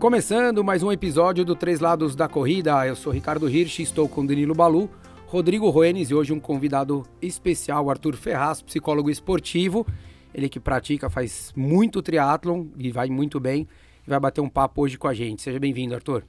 Começando mais um episódio do Três Lados da Corrida, eu sou Ricardo Hirsch, estou com Danilo Balu, Rodrigo Roenes e hoje um convidado especial, Arthur Ferraz, psicólogo esportivo, ele que pratica, faz muito triatlon e vai muito bem, e vai bater um papo hoje com a gente. Seja bem-vindo, Arthur.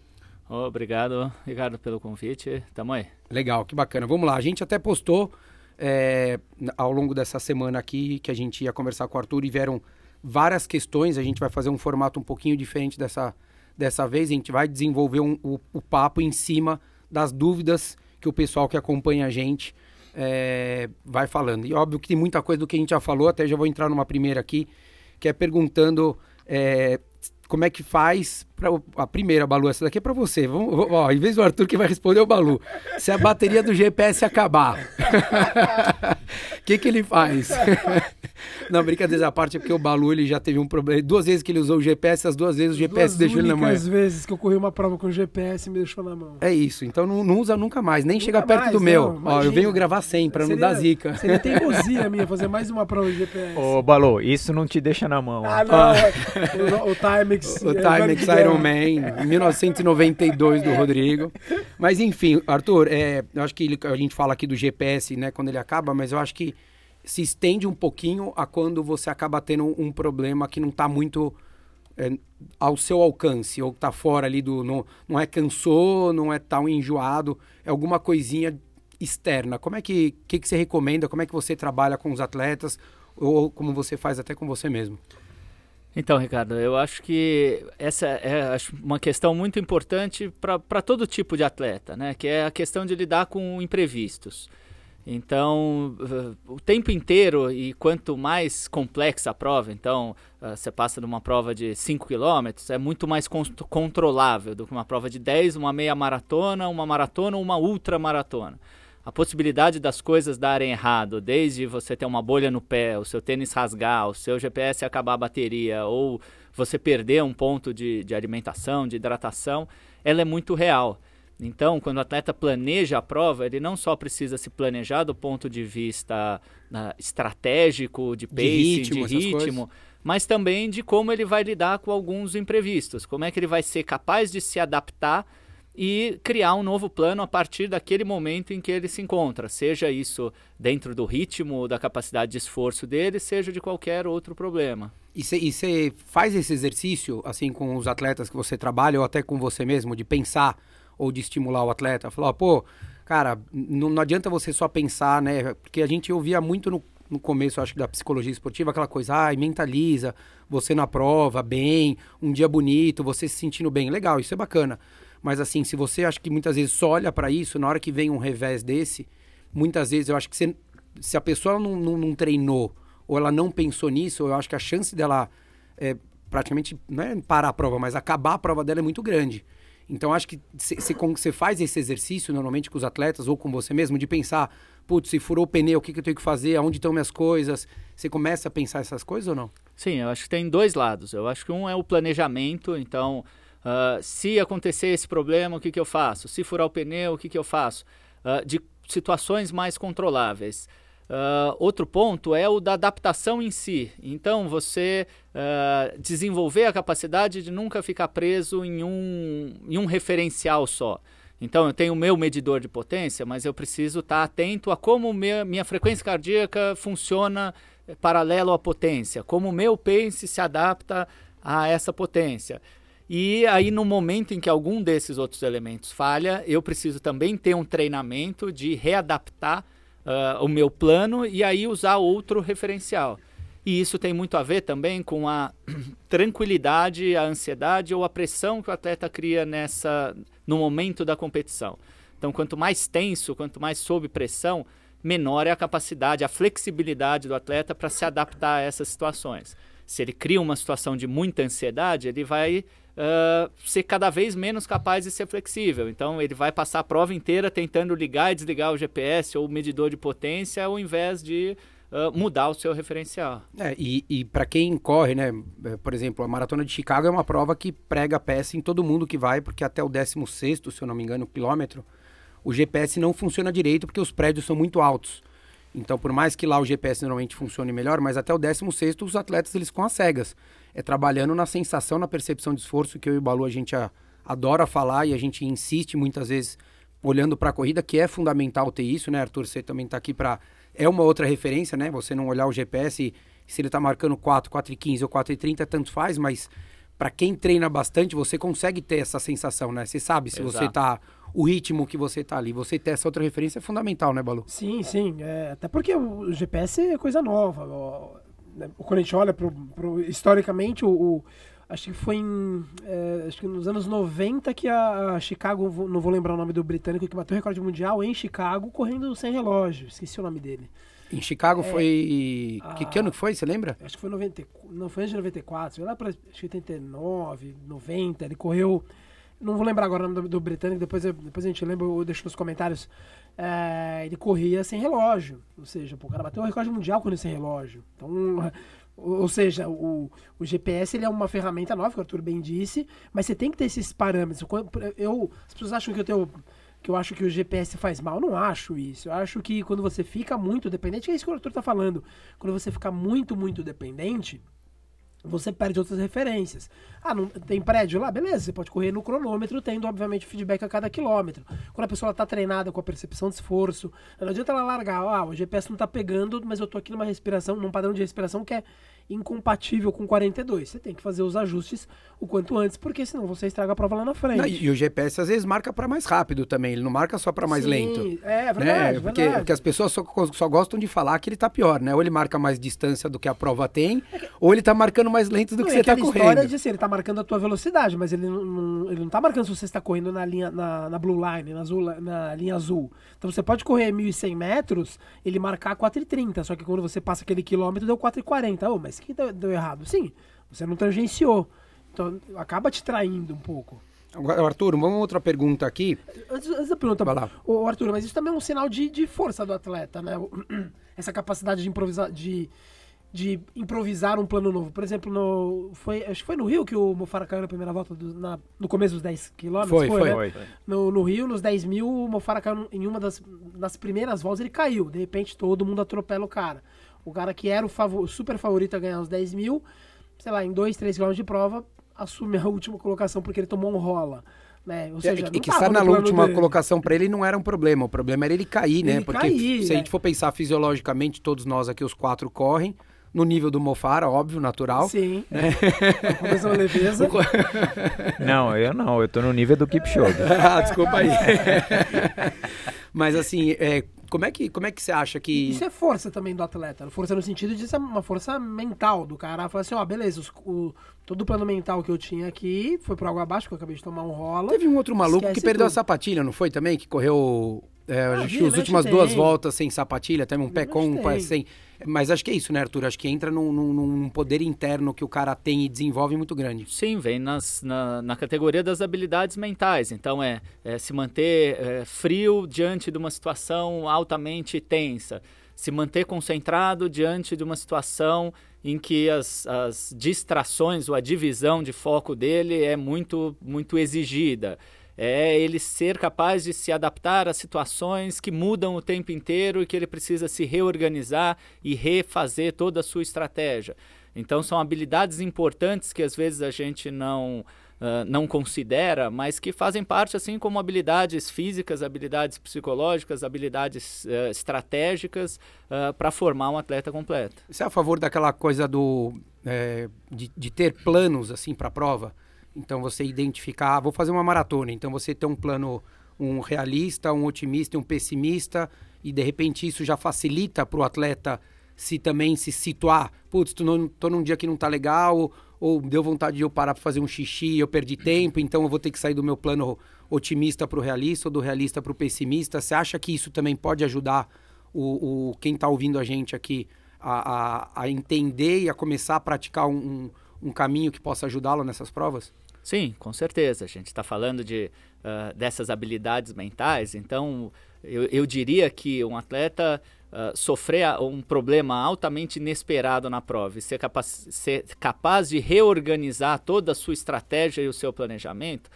Obrigado, Ricardo, pelo convite. Tamo aí. Legal, que bacana. Vamos lá, a gente até postou é, ao longo dessa semana aqui que a gente ia conversar com o Arthur e vieram várias questões, a gente vai fazer um formato um pouquinho diferente dessa Dessa vez a gente vai desenvolver um, o, o, papo em cima das dúvidas que o pessoal que acompanha a gente é, vai falando. E óbvio que tem muita coisa do que a gente já falou, até já vou entrar numa primeira aqui, que é perguntando é, como é que faz pra, a primeira, Balu, essa daqui é para você. Vamos, ó, em vez do Arthur que vai responder, o Balu. Se a bateria do GPS acabar, o que, que ele faz? Não, brincadeira à parte, é porque o Balu ele já teve um problema. Duas vezes que ele usou o GPS, as duas vezes o GPS duas deixou ele na mão. Duas vezes que eu corri uma prova com o GPS me deixou na mão. É isso, então não, não usa nunca mais, nem nunca chega perto mais, do meu. Não, Ó, eu venho gravar sempre, pra seria, não dar zica. Seria teimosia minha fazer mais uma prova de GPS. Ô, Balu, isso não te deixa na mão. Ah, não. Ah. o, o Timex. O Timex Iron Man, 1992 do Rodrigo. Mas enfim, Arthur, é, eu acho que ele, a gente fala aqui do GPS, né, quando ele acaba, mas eu acho que se estende um pouquinho a quando você acaba tendo um problema que não está muito é, ao seu alcance, ou está fora ali do. Não, não é cansou, não é tão enjoado, é alguma coisinha externa. Como é que, que, que você recomenda? Como é que você trabalha com os atletas? Ou como você faz até com você mesmo? Então, Ricardo, eu acho que essa é uma questão muito importante para todo tipo de atleta, né? Que é a questão de lidar com imprevistos. Então, o tempo inteiro, e quanto mais complexa a prova, então, uh, você passa de uma prova de 5 km, é muito mais controlável do que uma prova de 10, uma meia maratona, uma maratona ou uma ultra maratona. A possibilidade das coisas darem errado, desde você ter uma bolha no pé, o seu tênis rasgar, o seu GPS acabar a bateria, ou você perder um ponto de, de alimentação, de hidratação, ela é muito real. Então, quando o atleta planeja a prova, ele não só precisa se planejar do ponto de vista uh, estratégico, de pace, de ritmo, de ritmo mas também de como ele vai lidar com alguns imprevistos, como é que ele vai ser capaz de se adaptar e criar um novo plano a partir daquele momento em que ele se encontra, seja isso dentro do ritmo, da capacidade de esforço dele, seja de qualquer outro problema. E você faz esse exercício, assim, com os atletas que você trabalha, ou até com você mesmo, de pensar ou de estimular o atleta. Falar, pô, cara, não, não adianta você só pensar, né? Porque a gente ouvia muito no, no começo, acho que da psicologia esportiva, aquela coisa, ai, mentaliza, você na prova, bem, um dia bonito, você se sentindo bem. Legal, isso é bacana. Mas assim, se você acha que muitas vezes só olha para isso, na hora que vem um revés desse, muitas vezes eu acho que você, se a pessoa não, não, não, treinou ou ela não pensou nisso, eu acho que a chance dela é, praticamente, não é parar a prova, mas acabar a prova dela é muito grande. Então acho que você faz esse exercício normalmente com os atletas ou com você mesmo de pensar, putz, se furou o pneu, o que, que eu tenho que fazer, aonde estão minhas coisas? Você começa a pensar essas coisas ou não? Sim, eu acho que tem dois lados. Eu acho que um é o planejamento, então uh, se acontecer esse problema, o que, que eu faço? Se furar o pneu, o que, que eu faço? Uh, de situações mais controláveis. Uh, outro ponto é o da adaptação em si. Então, você desenvolver a capacidade de nunca ficar preso em um, em um referencial só. Então, eu tenho o meu medidor de potência, mas eu preciso estar atento a como minha, minha frequência cardíaca funciona paralelo à potência, como o meu pace se adapta a essa potência. E aí, no momento em que algum desses outros elementos falha, eu preciso também ter um treinamento de readaptar uh, o meu plano e aí usar outro referencial. E isso tem muito a ver também com a tranquilidade, a ansiedade ou a pressão que o atleta cria nessa no momento da competição. Então, quanto mais tenso, quanto mais sob pressão, menor é a capacidade, a flexibilidade do atleta para se adaptar a essas situações. Se ele cria uma situação de muita ansiedade, ele vai uh, ser cada vez menos capaz de ser flexível. Então, ele vai passar a prova inteira tentando ligar e desligar o GPS ou o medidor de potência, ao invés de uh, mudar o seu referencial. É, e, e para quem corre, né? É, por exemplo, a Maratona de Chicago é uma prova que prega peça em todo mundo que vai, porque até o 16, se eu não me engano, quilômetro, o GPS não funciona direito porque os prédios são muito altos. Então, por mais que lá o GPS normalmente funcione melhor, mas até o 16 os atletas eles com as cegas. É trabalhando na sensação, na percepção de esforço, que eu e o Balu a gente a, adora falar e a gente insiste muitas vezes olhando para a corrida, que é fundamental ter isso, né, Arthur? Você também está aqui para. É uma outra referência, né? Você não olhar o GPS, se ele está marcando 4, 4 e 15 ou 4 e 30, tanto faz, mas para quem treina bastante, você consegue ter essa sensação, né? Você sabe se Exato. você está o ritmo que você está ali. Você ter essa outra referência é fundamental, né, Balu? Sim, sim. É, até porque o GPS é coisa nova. Né, quando a gente olha pro, pro historicamente, o, o, acho que foi em, é, acho que nos anos 90 que a, a, Chicago, não vou lembrar o nome do britânico, que bateu o recorde mundial em Chicago correndo sem relógio. Esqueci o nome dele. Em Chicago é, foi. A, que, que, ano que foi? Você lembra? Acho que foi 90, não foi antes de 94, foi lá para 89, 90. Ele correu não vou lembrar agora o nome do, do britânico, depois, depois a gente lembra, eu deixo nos comentários. É, ele corria sem relógio. Ou seja, pô, o cara bateu o recorde mundial correndo sem relógio. Então, ou seja, o, o GPS ele é uma ferramenta nova, que o Arthur bem disse, mas você tem que ter esses parâmetros. Eu, as pessoas acham que eu tenho que eu acho que o GPS faz mal. Eu não acho isso. Eu acho que quando você fica muito dependente, é isso que o Arthur está falando. Quando você fica muito, muito dependente, você perde outras referências. Ah, não tem prédio lá? Beleza, você pode correr no cronômetro, tendo, obviamente, feedback a cada quilômetro. Quando a pessoa está treinada com a percepção de esforço, não adianta ela largar, ah, o GPS não está pegando, mas eu estou aqui numa respiração, num padrão de respiração que é incompatível com 42. Você tem que fazer os ajustes o quanto antes, porque senão você estraga a prova lá na frente. Não, e o GPS às vezes marca para mais rápido também, ele não marca só para mais Sim, lento. É, verdade, né? porque, verdade. porque as pessoas só, só, gostam de falar que ele está pior, né? Ou ele marca mais distância do que a prova tem, é que... ou ele está marcando mais lento do não, que você está correndo. história de assim, ele está marcando a tua velocidade, mas ele não, não, ele não tá marcando se você está correndo na linha na, na blue line, na, azul, na linha azul. Então você pode correr 1.100 metros, ele marcar 4,30, só que quando você passa aquele quilômetro deu 4,40. Oh, mas que deu, deu errado? Sim, você não tangenciou. Então acaba te traindo um pouco. Agora, Arthur, vamos outra pergunta aqui. Antes, antes da pergunta, Vai lá. Ô, Arthur, mas isso também é um sinal de, de força do atleta, né? Essa capacidade de improvisar, de, de improvisar um plano novo. Por exemplo, no, foi, acho que foi no Rio que o Mofara caiu na primeira volta, do, na, no começo dos 10 quilômetros. Foi, foi. Né? foi. No, no, Rio, nos 10 mil, o Mofara caiu em uma das, das primeiras voltas, ele caiu. De repente, todo mundo atropela o cara. O cara que era o favor, super favorito a ganhar os 10 mil, sei lá, em 2, 3 quilômetros de prova, assume a última colocação porque ele tomou um rola. Né? Ou seja, e que estar na última dele. colocação para ele não era um problema, o problema era ele cair, né? Ele porque cair, se a gente for pensar fisiologicamente, todos nós aqui, os quatro correm, no nível do Mofara, óbvio, natural. Sim. Né? Com leveza. Não, eu não, eu tô no nível do Kipchoge. ah, desculpa aí. Mas assim, é, como é que, como é que você acha que. Isso é força também do atleta. Força no sentido de ser uma força mental do cara. Falar assim, ó, beleza, os, o, todo o plano mental que eu tinha aqui foi por água abaixo, que eu acabei de tomar um rola. Teve um outro maluco que perdeu tudo. a sapatilha, não foi também? Que correu é, ah, acho que as últimas tem. duas voltas sem sapatilha, até um pé com, um pé sem. Mas acho que é isso, né, Arthur? Acho que entra num, num, num, poder interno que o cara tem e desenvolve muito grande. Sim, vem nas, na, na categoria das habilidades mentais. Então, é, é se manter é, frio diante de uma situação altamente tensa. Se manter concentrado diante de uma situação em que as, as distrações ou a divisão de foco dele é muito, muito exigida é ele ser capaz de se adaptar a situações que mudam o tempo inteiro e que ele precisa se reorganizar e refazer toda a sua estratégia. Então, são habilidades importantes que às vezes a gente não. Uh, não considera, mas que fazem parte, assim como habilidades físicas, habilidades psicológicas, habilidades uh, estratégicas uh, para formar um atleta completo. Você é a favor daquela coisa do é, de, de, ter planos assim para a prova? Então você identificar, ah, vou fazer uma maratona, então você tem um plano, um realista, um otimista um pessimista, e de repente isso já facilita para o atleta se também se situar. Putz, tô, tô num dia que não tá legal, ou deu vontade de eu parar para fazer um xixi, eu perdi tempo, então eu vou ter que sair do meu plano otimista para o realista ou do realista para o pessimista. Você acha que isso também pode ajudar o, o quem está ouvindo a gente aqui a, a, a, entender e a começar a praticar um, um, caminho que possa ajudá-lo nessas provas? Sim, com certeza. A gente está falando de, uh, dessas habilidades mentais, então eu, eu diria que um atleta uh, sofrer um problema altamente inesperado na prova e ser capaz, ser capaz de reorganizar toda a sua estratégia e o seu planejamento,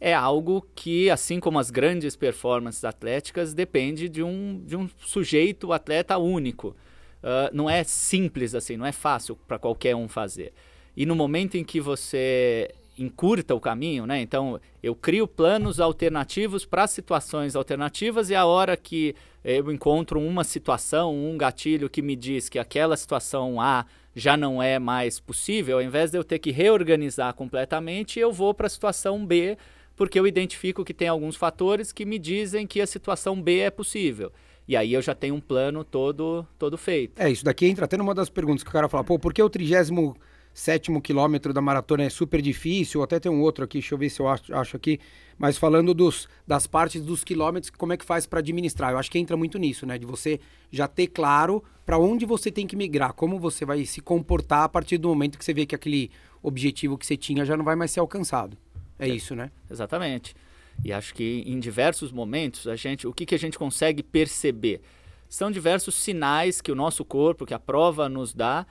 é algo que, assim como as grandes performances atléticas, depende de um, de um sujeito, atleta único. Uh, não é simples assim, não é fácil para qualquer um fazer. E no momento em que você encurta o caminho, né? Então, eu crio planos alternativos para situações alternativas e a hora que eu encontro uma situação, um gatilho que me diz que aquela situação A já não é mais possível, ao invés de eu ter que reorganizar completamente, eu vou para a situação B, porque eu identifico que tem alguns fatores que me dizem que a situação B é possível. E aí eu já tenho um plano todo todo feito. É, isso daqui entra até numa das perguntas que o cara fala, pô, por que o trigésimo sétimo quilômetro da maratona é super difícil, até tem um outro aqui, deixa eu ver se eu acho, acho aqui, mas falando dos, das partes dos quilômetros, como é que faz para administrar? Eu acho que entra muito nisso, né? De você já ter claro para onde você tem que migrar, como você vai se comportar a partir do momento que você vê que aquele objetivo que você tinha já não vai mais ser alcançado. É, é isso, né? Exatamente. E acho que em diversos momentos a gente, o que, que a gente consegue perceber? São diversos sinais que o nosso corpo, que a prova nos dá,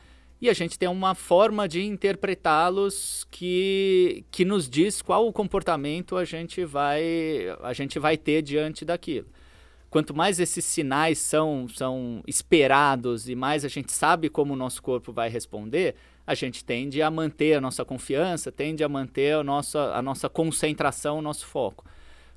e a gente tem uma forma de interpretá-los que, que nos diz qual o comportamento a gente vai a gente vai ter diante daquilo. Quanto mais esses sinais são, são esperados e mais a gente sabe como o nosso corpo vai responder, a gente tende a manter a nossa confiança, tende a manter a nossa, a nossa concentração, o nosso foco.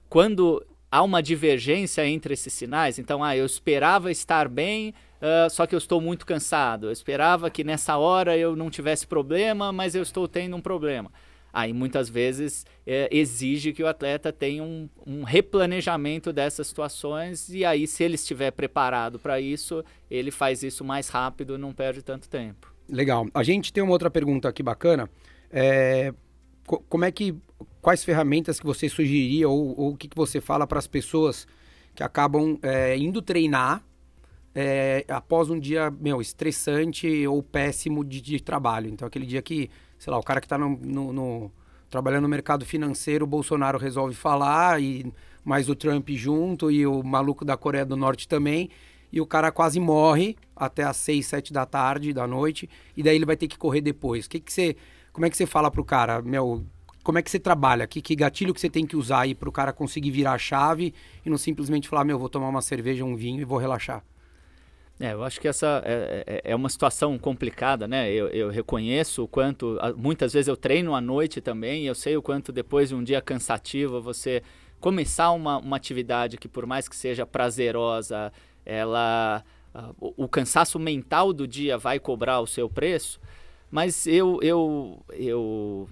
Quando há uma divergência entre esses sinais, então, ah, eu esperava estar bem, uh, só que eu estou muito cansado. Eu esperava que nessa hora eu não tivesse problema, mas eu estou tendo um problema. Aí muitas vezes é, exige que o atleta tenha um, um, replanejamento dessas situações e aí se ele estiver preparado para isso, ele faz isso mais rápido e não perde tanto tempo. Legal. A gente tem uma outra pergunta aqui bacana. É, como é que quais ferramentas que você sugeriria ou, ou o que, que você fala para as pessoas que acabam é, indo treinar é, após um dia, meu, estressante ou péssimo de, de, trabalho. Então, aquele dia que, sei lá, o cara que está no, no, no, trabalhando no mercado financeiro, o Bolsonaro resolve falar, e mais o Trump junto, e o maluco da Coreia do Norte também, e o cara quase morre até às seis, sete da tarde, da noite, e daí ele vai ter que correr depois. Que que você, como é que você fala pro cara, meu, como é que você trabalha? Que, que gatilho que você tem que usar aí pro cara conseguir virar a chave e não simplesmente falar, meu, vou tomar uma cerveja, um vinho e vou relaxar? É, eu acho que essa é, é, é, uma situação complicada, né? Eu, eu, reconheço o quanto. Muitas vezes eu treino à noite também, eu sei o quanto depois de um dia cansativo você começar uma, uma atividade que, por mais que seja prazerosa, ela. o, o cansaço mental do dia vai cobrar o seu preço. Mas eu, eu, eu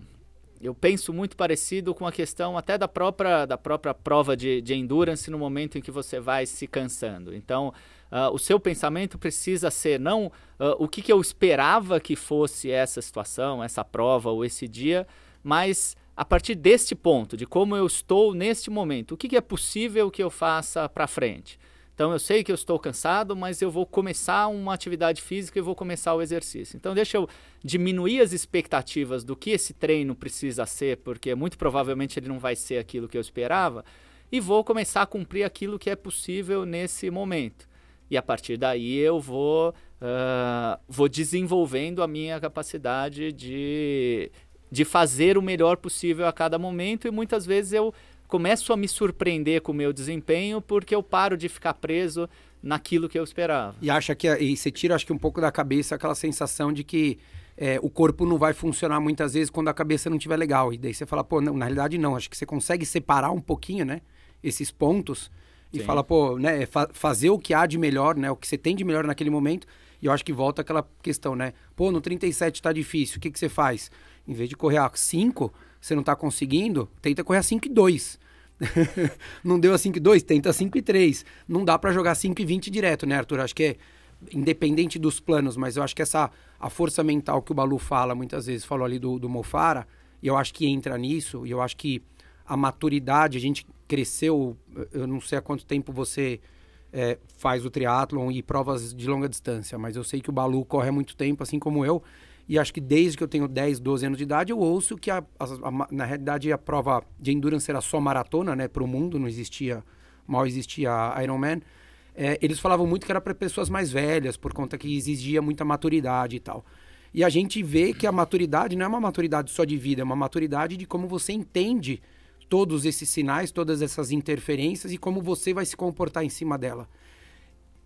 eu penso muito parecido com a questão até da própria, da própria prova de, de endurance no momento em que você vai se cansando. Então, uh, o seu pensamento precisa ser não uh, o que, que eu esperava que fosse essa situação, essa prova ou esse dia, mas a partir deste ponto, de como eu estou neste momento, o que, que é possível que eu faça para frente. Então eu sei que eu estou cansado, mas eu vou começar uma atividade física e vou começar o exercício. Então deixa eu diminuir as expectativas do que esse treino precisa ser, porque muito provavelmente ele não vai ser aquilo que eu esperava, e vou começar a cumprir aquilo que é possível nesse momento e a partir daí eu vou, uh, vou desenvolvendo a minha capacidade de, de fazer o melhor possível a cada momento e muitas vezes eu começo a me surpreender com o meu desempenho porque eu paro de ficar preso naquilo que eu esperava. E acha que e você tira acho que um pouco da cabeça aquela sensação de que é, o corpo não vai funcionar muitas vezes quando a cabeça não estiver legal. E daí você fala, pô, não, na realidade não, acho que você consegue separar um pouquinho, né, esses pontos e Sim. fala, pô, né, fa fazer o que há de melhor, né, o que você tem de melhor naquele momento. E eu acho que volta aquela questão, né? Pô, no 37 tá difícil, o que, que você faz? Em vez de correr a 5, você não tá conseguindo, tenta correr a 5 e 2. não deu a 5 e 2, tenta a 5 e 3. Não dá para jogar 5 e 20 direto, né, Arthur? Acho que é independente dos planos, mas eu acho que essa a força mental que o Balu fala muitas vezes, falou ali do, do Mofara, e eu acho que entra nisso, e eu acho que a maturidade, a gente cresceu, eu não sei há quanto tempo você é, faz o triatlon e provas de longa distância, mas eu sei que o Balu corre há muito tempo, assim como eu, e acho que desde que eu tenho 10, 12 anos de idade, eu ouço que a, a, a, na realidade a prova de endurance era só maratona, né, para o mundo, não existia, mal existia a Ironman. É, eles falavam muito que era para pessoas mais velhas, por conta que exigia muita maturidade e tal. E a gente vê que a maturidade não é uma maturidade só de vida, é uma maturidade de como você entende todos esses sinais, todas essas interferências e como você vai se comportar em cima dela.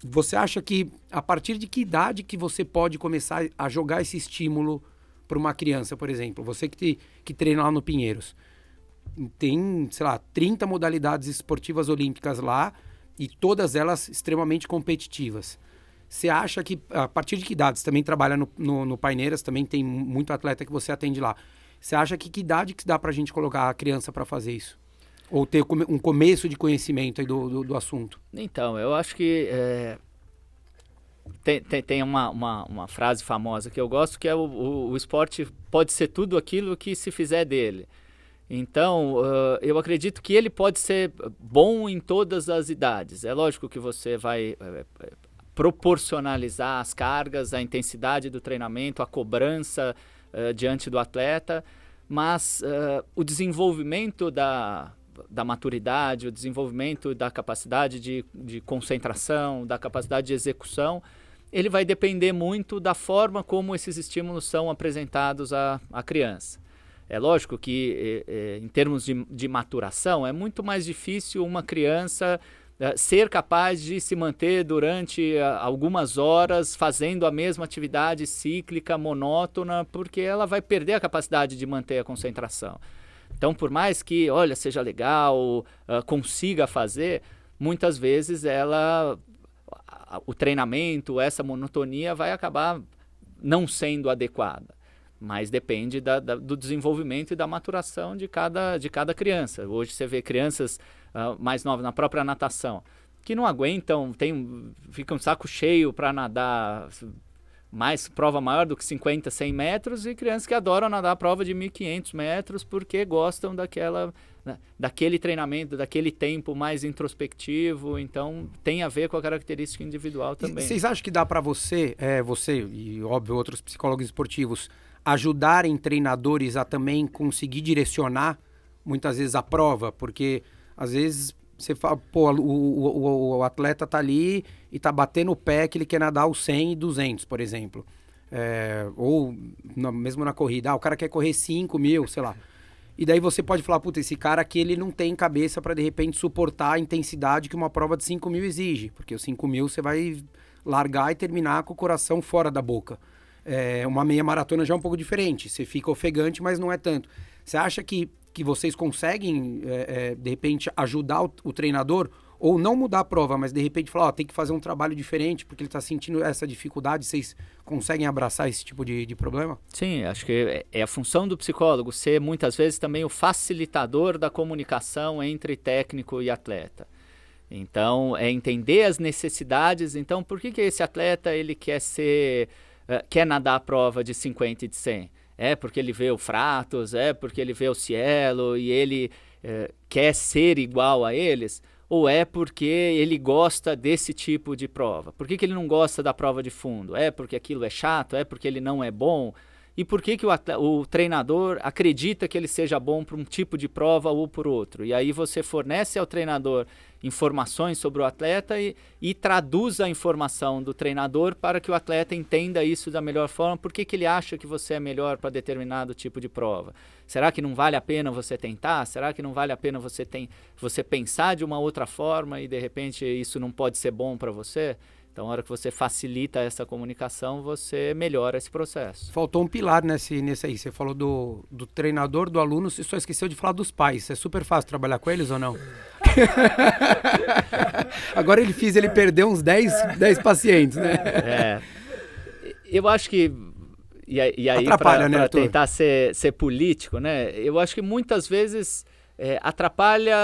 Você acha que a partir de que idade que você pode começar a jogar esse estímulo para uma criança, por exemplo? Você que, te, que treina lá no Pinheiros. Tem, sei lá, 30 modalidades esportivas olímpicas lá e todas elas extremamente competitivas. Você acha que, a partir de que idade? Você também trabalha no, no, no Paineiras, também tem muito atleta que você atende lá. Você acha que que idade que dá para a gente colocar a criança para fazer isso? Ou ter um começo de conhecimento do, do, do, assunto? Então, eu acho que é, tem, tem, tem uma, uma, uma, frase famosa que eu gosto, que é o, o, o, esporte pode ser tudo aquilo que se fizer dele. Então, uh, eu acredito que ele pode ser bom em todas as idades. É lógico que você vai é proporcionalizar as cargas, a intensidade do treinamento, a cobrança uh, diante do atleta, mas uh, o desenvolvimento da, da maturidade, o desenvolvimento da capacidade de, de concentração, da capacidade de execução, ele vai depender muito da forma como esses estímulos são apresentados à, à criança. É lógico que, em termos de, de maturação, é muito mais difícil uma criança é, ser capaz de se manter durante é, algumas horas fazendo a mesma atividade cíclica, monótona, porque ela vai perder a capacidade de manter a concentração. Então, por mais que, olha, seja legal, uh, consiga fazer, muitas vezes ela, o treinamento, essa monotonia vai acabar não sendo adequada. Mas depende da, da, do desenvolvimento e da maturação de cada, de cada criança. Hoje você vê crianças uh, mais novas na própria natação que não aguentam, tem, ficam um saco cheio para nadar mais prova maior do que 50, 100 metros e crianças que adoram nadar a prova de 1.500 metros porque gostam daquela, né, daquele treinamento, daquele tempo mais introspectivo. Então tem a ver com a característica individual também. vocês acham que dá para você, é, você e óbvio outros psicólogos esportivos ajudarem treinadores a também conseguir direcionar muitas vezes a prova, porque às vezes você fala, pô, o, o, o, atleta tá ali e tá batendo o pé que ele quer nadar os 100 e 200, por exemplo. É, ou na, mesmo na corrida, ah, o cara quer correr 5 mil, sei lá. E daí você pode falar, puta, esse cara aqui ele não tem cabeça para de repente suportar a intensidade que uma prova de 5 mil exige, porque os 5 mil você vai largar e terminar com o coração fora da boca. É, uma meia maratona já é um pouco diferente. Você fica ofegante, mas não é tanto. Você acha que, que vocês conseguem, é, é, de repente, ajudar o, o, treinador? Ou não mudar a prova, mas de repente falar, ó, tem que fazer um trabalho diferente porque ele está sentindo essa dificuldade. Vocês conseguem abraçar esse tipo de, de problema? Sim, acho que é, é a função do psicólogo ser muitas vezes também o facilitador da comunicação entre técnico e atleta. Então, é entender as necessidades. Então, por que, que esse atleta ele quer ser uh, quer nadar a prova de 50 e de 100? É porque ele vê o Fratos, é porque ele vê o Cielo e ele uh, quer ser igual a eles? Ou é porque ele gosta desse tipo de prova? Por que, que ele não gosta da prova de fundo? É porque aquilo é chato? É porque ele não é bom? e por que, que o, o, treinador acredita que ele seja bom para um tipo de prova ou por outro. E aí você fornece ao treinador informações sobre o atleta e, e traduz a informação do treinador para que o atleta entenda isso da melhor forma. Por que, que ele acha que você é melhor para determinado tipo de prova? Será que não vale a pena você tentar? Será que não vale a pena você, tem, você pensar de uma outra forma e de repente isso não pode ser bom para você? Então, na hora que você facilita essa comunicação, você melhora esse processo. Faltou um pilar nesse, nesse aí. Você falou do, do treinador, do aluno, você só esqueceu de falar dos pais. É super fácil trabalhar com eles ou não? Agora ele fez ele perdeu uns 10, 10 pacientes, né? É. Eu acho que. E, e aí, para né, tentar ser, ser político, né? Eu acho que muitas vezes é, atrapalha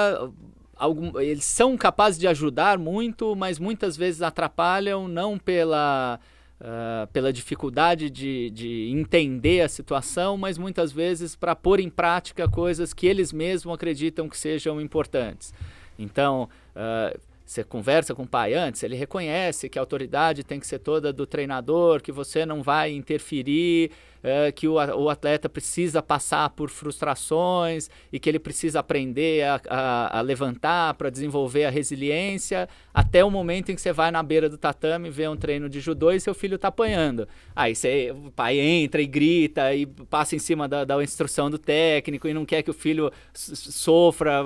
algum, eles são capazes de ajudar muito, mas muitas vezes atrapalham não pela, uh, pela dificuldade de, de entender a situação, mas muitas vezes para pôr em prática coisas que eles mesmos acreditam que sejam importantes. Então, uh, você conversa com o pai antes, ele reconhece que a autoridade tem que ser toda do treinador, que você não vai interferir é, que o, o, atleta precisa passar por frustrações e que ele precisa aprender a, a, a levantar para desenvolver a resiliência, até o momento em que você vai na beira do tatame, vê um treino de judô e seu filho está apanhando. Aí você, o pai entra e grita e passa em cima da, da instrução do técnico e não quer que o filho sofra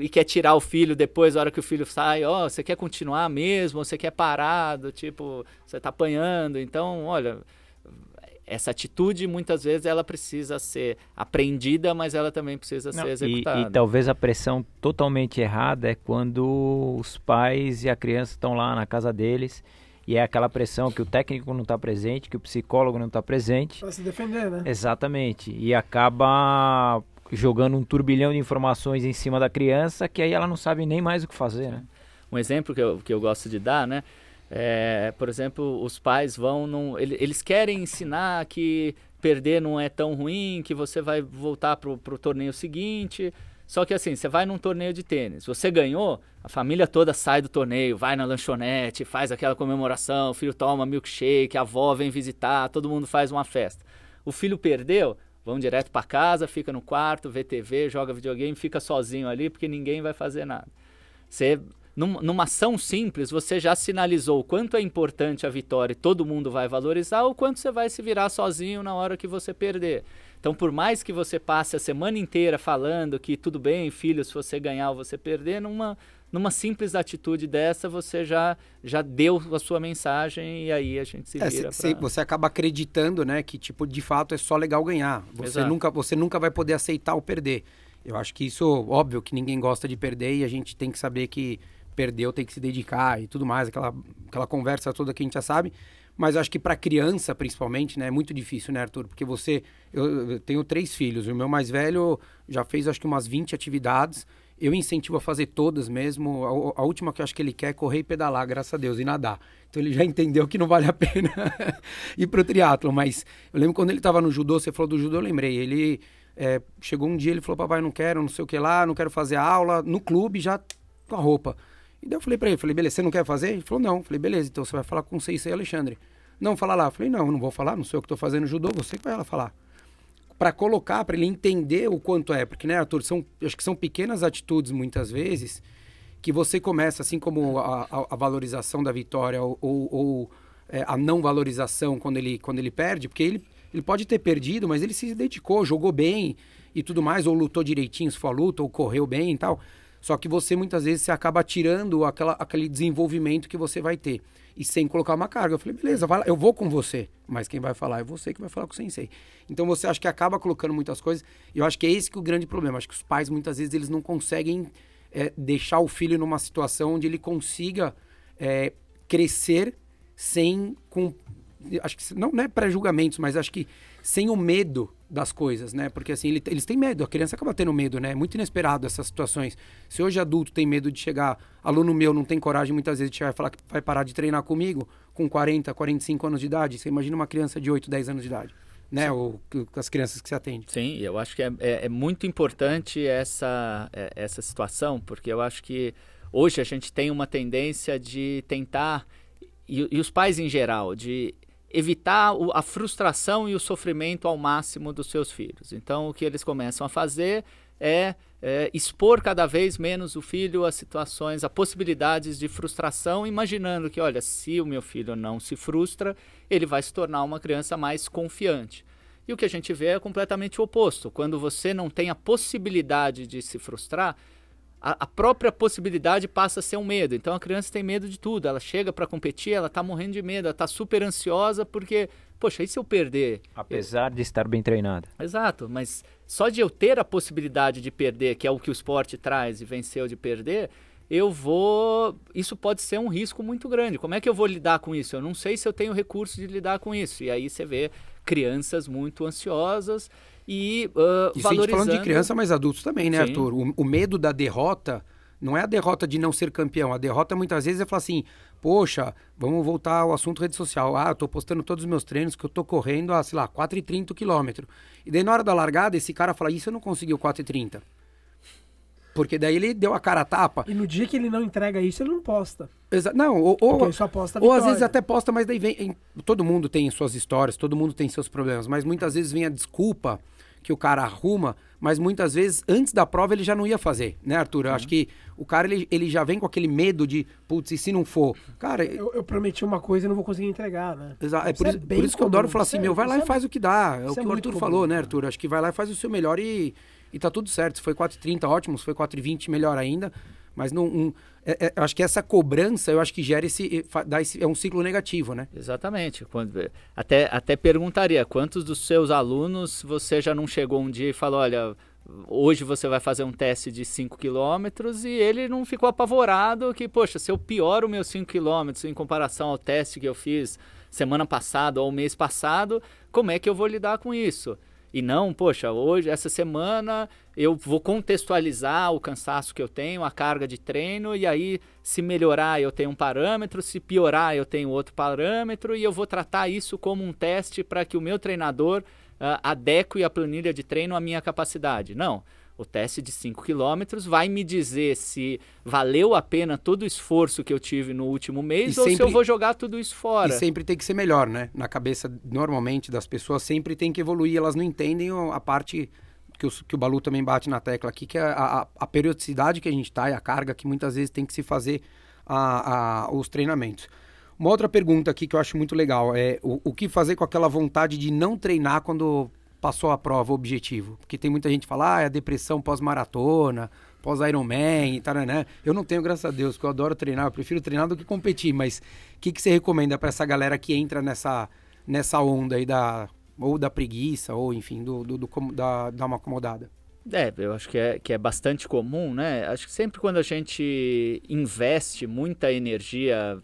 e quer tirar o filho depois, na hora que o filho sai, ó, oh, você quer continuar mesmo, você quer parar, do tipo, você está apanhando. Então, olha essa atitude muitas vezes ela precisa ser aprendida, mas ela também precisa Não, ser executada. E, e, talvez a pressão totalmente errada é quando os pais e a criança estão lá na casa deles e é aquela pressão que o técnico não está presente, que o psicólogo não está presente. Para se defender, né? Exatamente. E acaba jogando um turbilhão de informações em cima da criança que aí ela não sabe nem mais o que fazer, né? Um exemplo que eu, que eu gosto de dar, né? É, por exemplo, os pais vão num, eles querem ensinar que perder não é tão ruim, que você vai voltar pro, pro torneio seguinte. Só que assim, você vai num torneio de tênis, você ganhou, a família toda sai do torneio, vai na lanchonete, faz aquela comemoração, o filho toma milkshake, a avó vem visitar, todo mundo faz uma festa. O filho perdeu, vão direto para casa, fica no quarto, vê TV, joga videogame, fica sozinho ali porque ninguém vai fazer nada. Você num, numa ação simples, você já sinalizou o quanto é importante a vitória e todo mundo vai valorizar, ou quanto você vai se virar sozinho na hora que você perder. Então, por mais que você passe a semana inteira falando que tudo bem, filho, se você ganhar ou você perder, numa, numa simples atitude dessa, você já, já deu a sua mensagem e aí a gente se é, vira. Cê, pra... Você acaba acreditando, né, que tipo, de fato é só legal ganhar. Você, nunca, você nunca vai poder aceitar o perder. Eu acho que isso, óbvio que ninguém gosta de perder e a gente tem que saber que perdeu tem que se dedicar e tudo mais, aquela, aquela conversa toda que a gente já sabe. Mas acho que para criança, principalmente, né, é muito difícil, né, Arthur? Porque você. Eu, eu, tenho três filhos. O meu mais velho já fez, acho que, umas 20 atividades. Eu incentivo a fazer todas mesmo. A, a última que eu acho que ele quer é correr e pedalar, graças a Deus, e nadar. Então ele já entendeu que não vale a pena ir pro triatlo. Mas eu lembro quando ele estava no judô, você falou do judô, eu lembrei. Ele é, chegou um dia, ele falou: Papai, não quero, não sei o que lá, não quero fazer aula. No clube, já com a roupa. E daí eu falei pra ele, falei, beleza, você não quer fazer? Ele falou, não. Falei, beleza, então você vai falar com o Sensei Alexandre. Não, fala lá. Falei, não, não vou falar, não sou eu que tô fazendo judô, você que vai lá falar. Para colocar, para ele entender o quanto é. Porque, né, Arthur, são, acho que são pequenas atitudes, muitas vezes, que você começa, assim como a, a, a valorização da vitória ou, ou, ou é, a não valorização quando ele, quando ele perde, porque ele, ele pode ter perdido, mas ele se dedicou, jogou bem e tudo mais, ou lutou direitinho se for a luta, ou correu bem e tal. Só que você muitas vezes você acaba tirando aquela, aquele desenvolvimento que você vai ter. E sem colocar uma carga. Eu falei, beleza, vai lá, eu vou com você. Mas quem vai falar é você que vai falar com o sensei. Então você acha que acaba colocando muitas coisas. E eu acho que é esse que é o grande problema. Acho que os pais muitas vezes eles não conseguem é, deixar o filho numa situação onde ele consiga é, crescer sem. Com, acho que não, não é pré-julgamentos, mas acho que sem o medo das coisas, né? Porque assim, ele, eles têm medo, a criança acaba tendo medo, né? É muito inesperado essas situações. Se hoje adulto tem medo de chegar, aluno meu não tem coragem muitas vezes de chegar e falar que vai parar de treinar comigo com 40, 45 anos de idade, você imagina uma criança de 8, 10 anos de idade. Né, Ou as crianças que se atende. Sim, eu acho que é, é, é muito importante essa, é, essa situação, porque eu acho que hoje a gente tem uma tendência de tentar, e, e os pais em geral, de evitar o, a frustração e o sofrimento ao máximo dos seus filhos. Então, o que eles começam a fazer é, é, expor cada vez menos o filho a situações, a possibilidades de frustração, imaginando que, olha, se o meu filho não se frustra, ele vai se tornar uma criança mais confiante. E o que a gente vê é completamente o oposto. Quando você não tem a possibilidade de se frustrar, a, própria possibilidade passa a ser um medo. Então a criança tem medo de tudo. Ela chega para competir, ela está morrendo de medo, ela está super ansiosa porque, poxa, e se eu perder? Apesar eu... de estar bem treinada. Exato, mas só de eu ter a possibilidade de perder, que é o que o esporte traz e venceu de perder, eu vou. Isso pode ser um risco muito grande. Como é que eu vou lidar com isso? Eu não sei se eu tenho recurso de lidar com isso. E aí você vê crianças muito ansiosas e uh, Isso valorizando... falando de criança, mas adultos também, né, Sim. Arthur? O, o, medo da derrota não é a derrota de não ser campeão. A derrota muitas vezes é falar assim, poxa, vamos voltar ao assunto rede social. Ah, eu tô postando todos os meus treinos que eu tô correndo a, sei lá, 4,30 quilômetro. E daí na hora da largada, esse cara fala, isso eu não conseguiu 4,30. Porque daí ele deu a cara a tapa. E no dia que ele não entrega isso, ele não posta. Exa não, ou, ou, Porque ele só posta a ou às vezes até posta, mas daí vem. em- todo mundo tem suas histórias, todo mundo tem seus problemas, mas muitas vezes vem a desculpa que o cara arruma, mas muitas vezes antes da prova ele já não ia fazer, né, Arthur? Eu acho que o cara ele, ele já vem com aquele medo de, putz, e se não for? Cara, Eu, eu prometi uma coisa e não vou conseguir entregar, né? Exa- é por, Isso por isso que eu adoro falar assim, é- meu, vai lá isso e faz o que dá. É o isso que é o Arthur comum, falou, né. Arthur? Acho que vai lá e faz o seu melhor e, e tá tudo certo. Se foi 4,30, ótimo. Se foi 4,20, melhor ainda. Mas não, um, é- é- acho que essa cobrança, eu acho que gera esse, dá esse. É um ciclo negativo, né? Exatamente. Quando- até, até perguntaria, quantos dos seus alunos você já não chegou um dia e falou, olha, hoje você vai fazer um teste de 5 quilômetros e ele não ficou apavorado que, poxa, se eu pioro meus 5 quilômetros em comparação ao teste que eu fiz semana passada ou mês passado, como é que eu vou lidar com isso? E não, poxa, hoje, essa semana, eu vou contextualizar o cansaço que eu tenho, a carga de treino, e aí, se melhorar, eu tenho um parâmetro, se piorar, eu tenho outro parâmetro, e eu vou tratar isso como um teste para que o meu treinador ah, adeque a planilha de treino à minha capacidade. Não. O teste de 5 km vai me dizer se valeu a pena todo o esforço que eu tive no último mês E ou se sempre- eu vou jogar tudo isso fora. E sempre tem que ser melhor, né? Na cabeça, normalmente, das pessoas, sempre tem que evoluir. Elas não entendem a parte que o, que o Balu também bate na tecla aqui, que é a, a- a periodicidade que a gente tá e a carga que muitas vezes tem que se fazer a- os treinamentos. Uma outra pergunta aqui que eu acho muito legal é o, o que fazer com aquela vontade de não treinar quando passou a prova, objetivo? Porque tem muita gente que fala, ah, é a depressão pós-maratona, pós-Ironman e tal, né? Eu não tenho, graças a Deus, porque eu adoro treinar, eu prefiro treinar do que competir, mas o que, que você recomenda para essa galera que entra nessa, nessa onda aí da ou da preguiça, ou enfim, do, do, do da, dar uma acomodada? É, eu acho que é, que é bastante comum, né? Acho que sempre quando a gente investe muita energia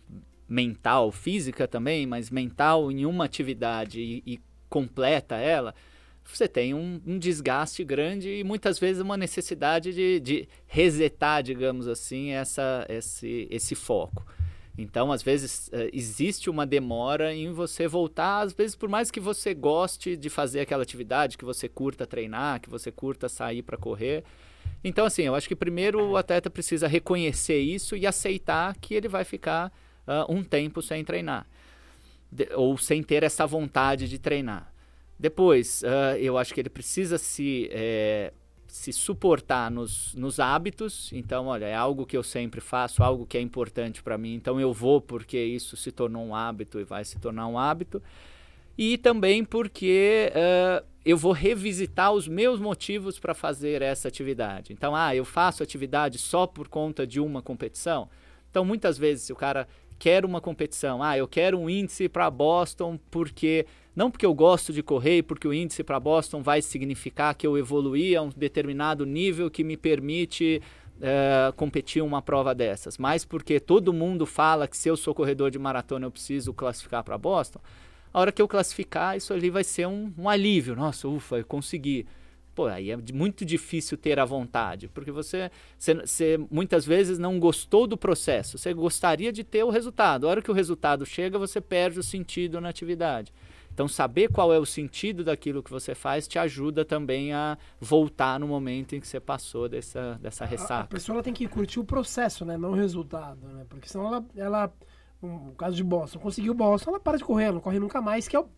mental, física também, mas mental em uma atividade e, e completa ela, você tem um, um desgaste grande e muitas vezes uma necessidade de, de resetar, digamos assim, essa, esse, esse foco. Então, às vezes, eh, existe uma demora em você voltar, às vezes, por mais que você goste de fazer aquela atividade, que você curta treinar, que você curta sair para correr. Então, assim, eu acho que primeiro o atleta precisa reconhecer isso e aceitar que ele vai ficar ah, um tempo sem treinar, De- ou sem ter essa vontade de treinar. Depois, ah, eu acho que ele precisa se, eh, se suportar nos, nos hábitos. Então, olha, é algo que eu sempre faço, algo que é importante para mim. Então, eu vou porque isso se tornou um hábito e vai se tornar um hábito. E também porque ah, eu vou revisitar os meus motivos para fazer essa atividade. Então, ah, eu faço atividade só por conta de uma competição. Então, muitas vezes, se o cara quer uma competição, ah, eu quero um índice para Boston porque não porque eu gosto de correr, e porque o índice para Boston vai significar que eu evoluí a um determinado nível que me permite eh, competir uma prova dessas, mas porque todo mundo fala que se eu sou corredor de maratona eu preciso classificar para Boston. A hora que eu classificar, isso ali vai ser um, um alívio. Nossa, ufa, eu consegui. Pô, aí é muito difícil ter a vontade, porque você, você, você muitas vezes não gostou do processo, você gostaria de ter o resultado. A hora que o resultado chega, você perde o sentido na atividade. Então, saber qual é o sentido daquilo que você faz te ajuda também a voltar no momento em que você passou dessa, dessa A, a ressaca. pessoa tem que curtir o processo, né? Não o resultado, né? Porque senão ela, ela um, o caso de Boston, conseguiu Boston, ela para de correr, ela não corre nunca mais, que é o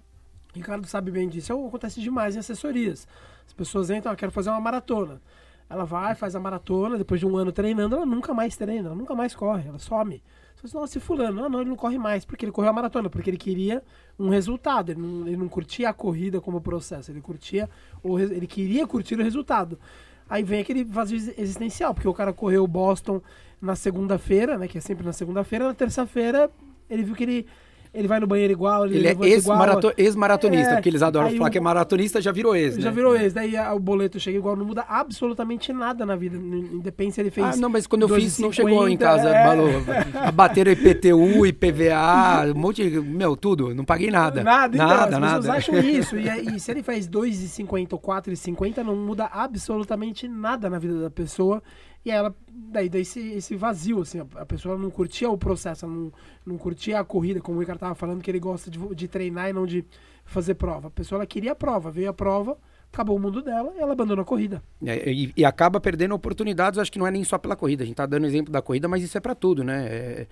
Ricardo sabe bem disso, é acontece demais em assessorias. As pessoas entram, ah, quero fazer uma maratona. Ela vai, faz a maratona, depois de um ano treinando, ela nunca mais treina, ela nunca mais corre, ela some. Fala assim, nossa, fulano, não, não, ele não corre mais, porque ele correu a maratona, porque ele queria um resultado, ele não, ele não curtia a corrida como processo, ele curtia, o, ele queria curtir o resultado. Aí vem aquele vazio exi- existencial, porque o cara correu Boston na segunda-feira, né, que é sempre na segunda-feira, na terça-feira ele viu que ele, ele vai no banheiro igual, ele, Ele é ex-maratonista, É, porque eles adoram falar o- que é maratonista, já virou ex, já né? virou ex, daí a- o boleto chega igual, não muda absolutamente nada na vida. Independente se ele fez. Ah, não, mas quando eu fiz, não 12,50, chegou em casa, é. Balu. Bateram IPTU, IPVA, um monte de. Meu, tudo. Não paguei nada. Nada, então, nada, pessoas nada. acham isso. E, aí, se ele faz 2,50 ou 4,50, não muda absolutamente nada na vida da pessoa. E aí ela, daí dá esse, esse vazio, assim, a, pessoa não curtia o processo, não, não curtia a corrida, como o Ricardo tava falando, que ele gosta de, de treinar e não de fazer prova. A pessoa ela queria a prova, veio a prova, acabou o mundo dela ela abandonou a corrida. É, e, e, acaba perdendo oportunidades, acho que não é nem só pela corrida. A gente tá dando exemplo da corrida, mas isso é para tudo, né? É,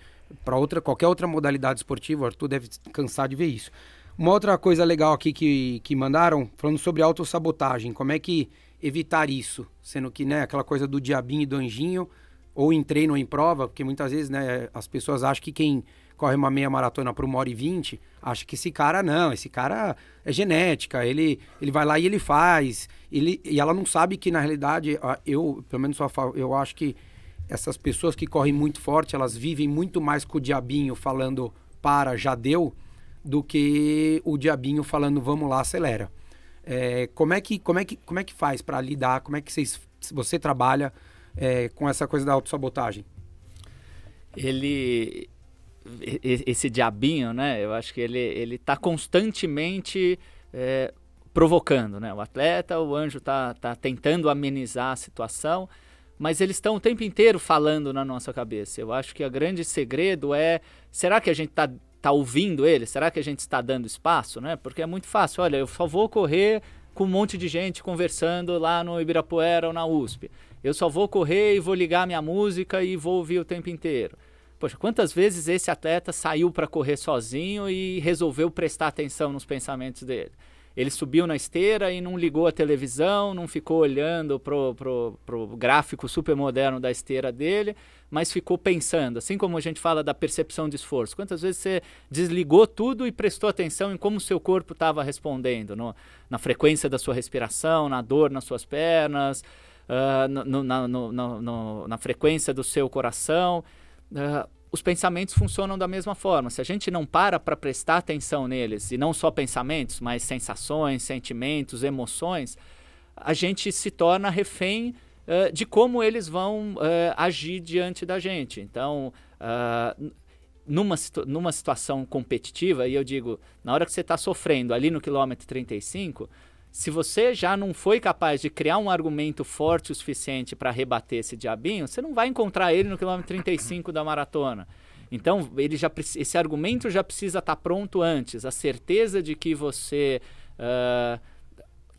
para outra, qualquer outra modalidade esportiva, o Arthur deve cansar de ver isso. Uma outra coisa legal aqui que, que mandaram, falando sobre autossabotagem, como é que evitar isso? Sendo que, né, aquela coisa do diabinho e do anjinho, ou em treino ou em prova, porque muitas vezes, né, as pessoas acham que quem corre uma meia maratona por uma hora e vinte, acha que esse cara não, esse cara é genética, ele, ele vai lá e ele faz, ele, e ela não sabe que na realidade, eu, pelo menos eu acho que essas pessoas que correm muito forte, elas vivem muito mais com o diabinho falando para, já deu, do que o diabinho falando vamos lá, acelera. É, como, é que, como, é que, como é que faz para lidar, como é que vocês, você trabalha é, com essa coisa da autossabotagem? Ele, esse diabinho, né? Eu acho que ele ele está constantemente é, provocando, né? O atleta, o anjo está tá tentando amenizar a situação, mas eles estão o tempo inteiro falando na nossa cabeça. Eu acho que o grande segredo é: será que a gente está tá ouvindo ele? Será que a gente está dando espaço, né? Porque é muito fácil. Olha, eu só vou correr com um monte de gente conversando lá no Ibirapuera ou na USP. Eu só vou correr e vou ligar minha música e vou ouvir o tempo inteiro. Poxa, quantas vezes esse atleta saiu para correr sozinho e resolveu prestar atenção nos pensamentos dele? Ele subiu na esteira e não ligou a televisão, não ficou olhando pro, pro, pro gráfico super moderno da esteira dele, mas ficou pensando, assim como a gente fala da percepção de esforço. Quantas vezes você desligou tudo e prestou atenção em como o seu corpo estava respondendo, no, na frequência da sua respiração, na dor nas suas pernas, uh, no, na, no, na frequência do seu coração uh, os pensamentos funcionam da mesma forma. Se a gente não para para prestar atenção neles, e não só pensamentos, mas sensações, sentimentos, emoções, a gente se torna refém uh, de como eles vão uh, agir diante da gente. Então, uh, numa, numa situação competitiva, e eu digo, na hora que você está sofrendo ali no quilômetro 35, se você já não foi capaz de criar um argumento forte o suficiente para rebater esse diabinho, você não vai encontrar ele no quilômetro 35 da maratona. Então, ele já, esse argumento já precisa estar tá pronto antes. A certeza de que você uh,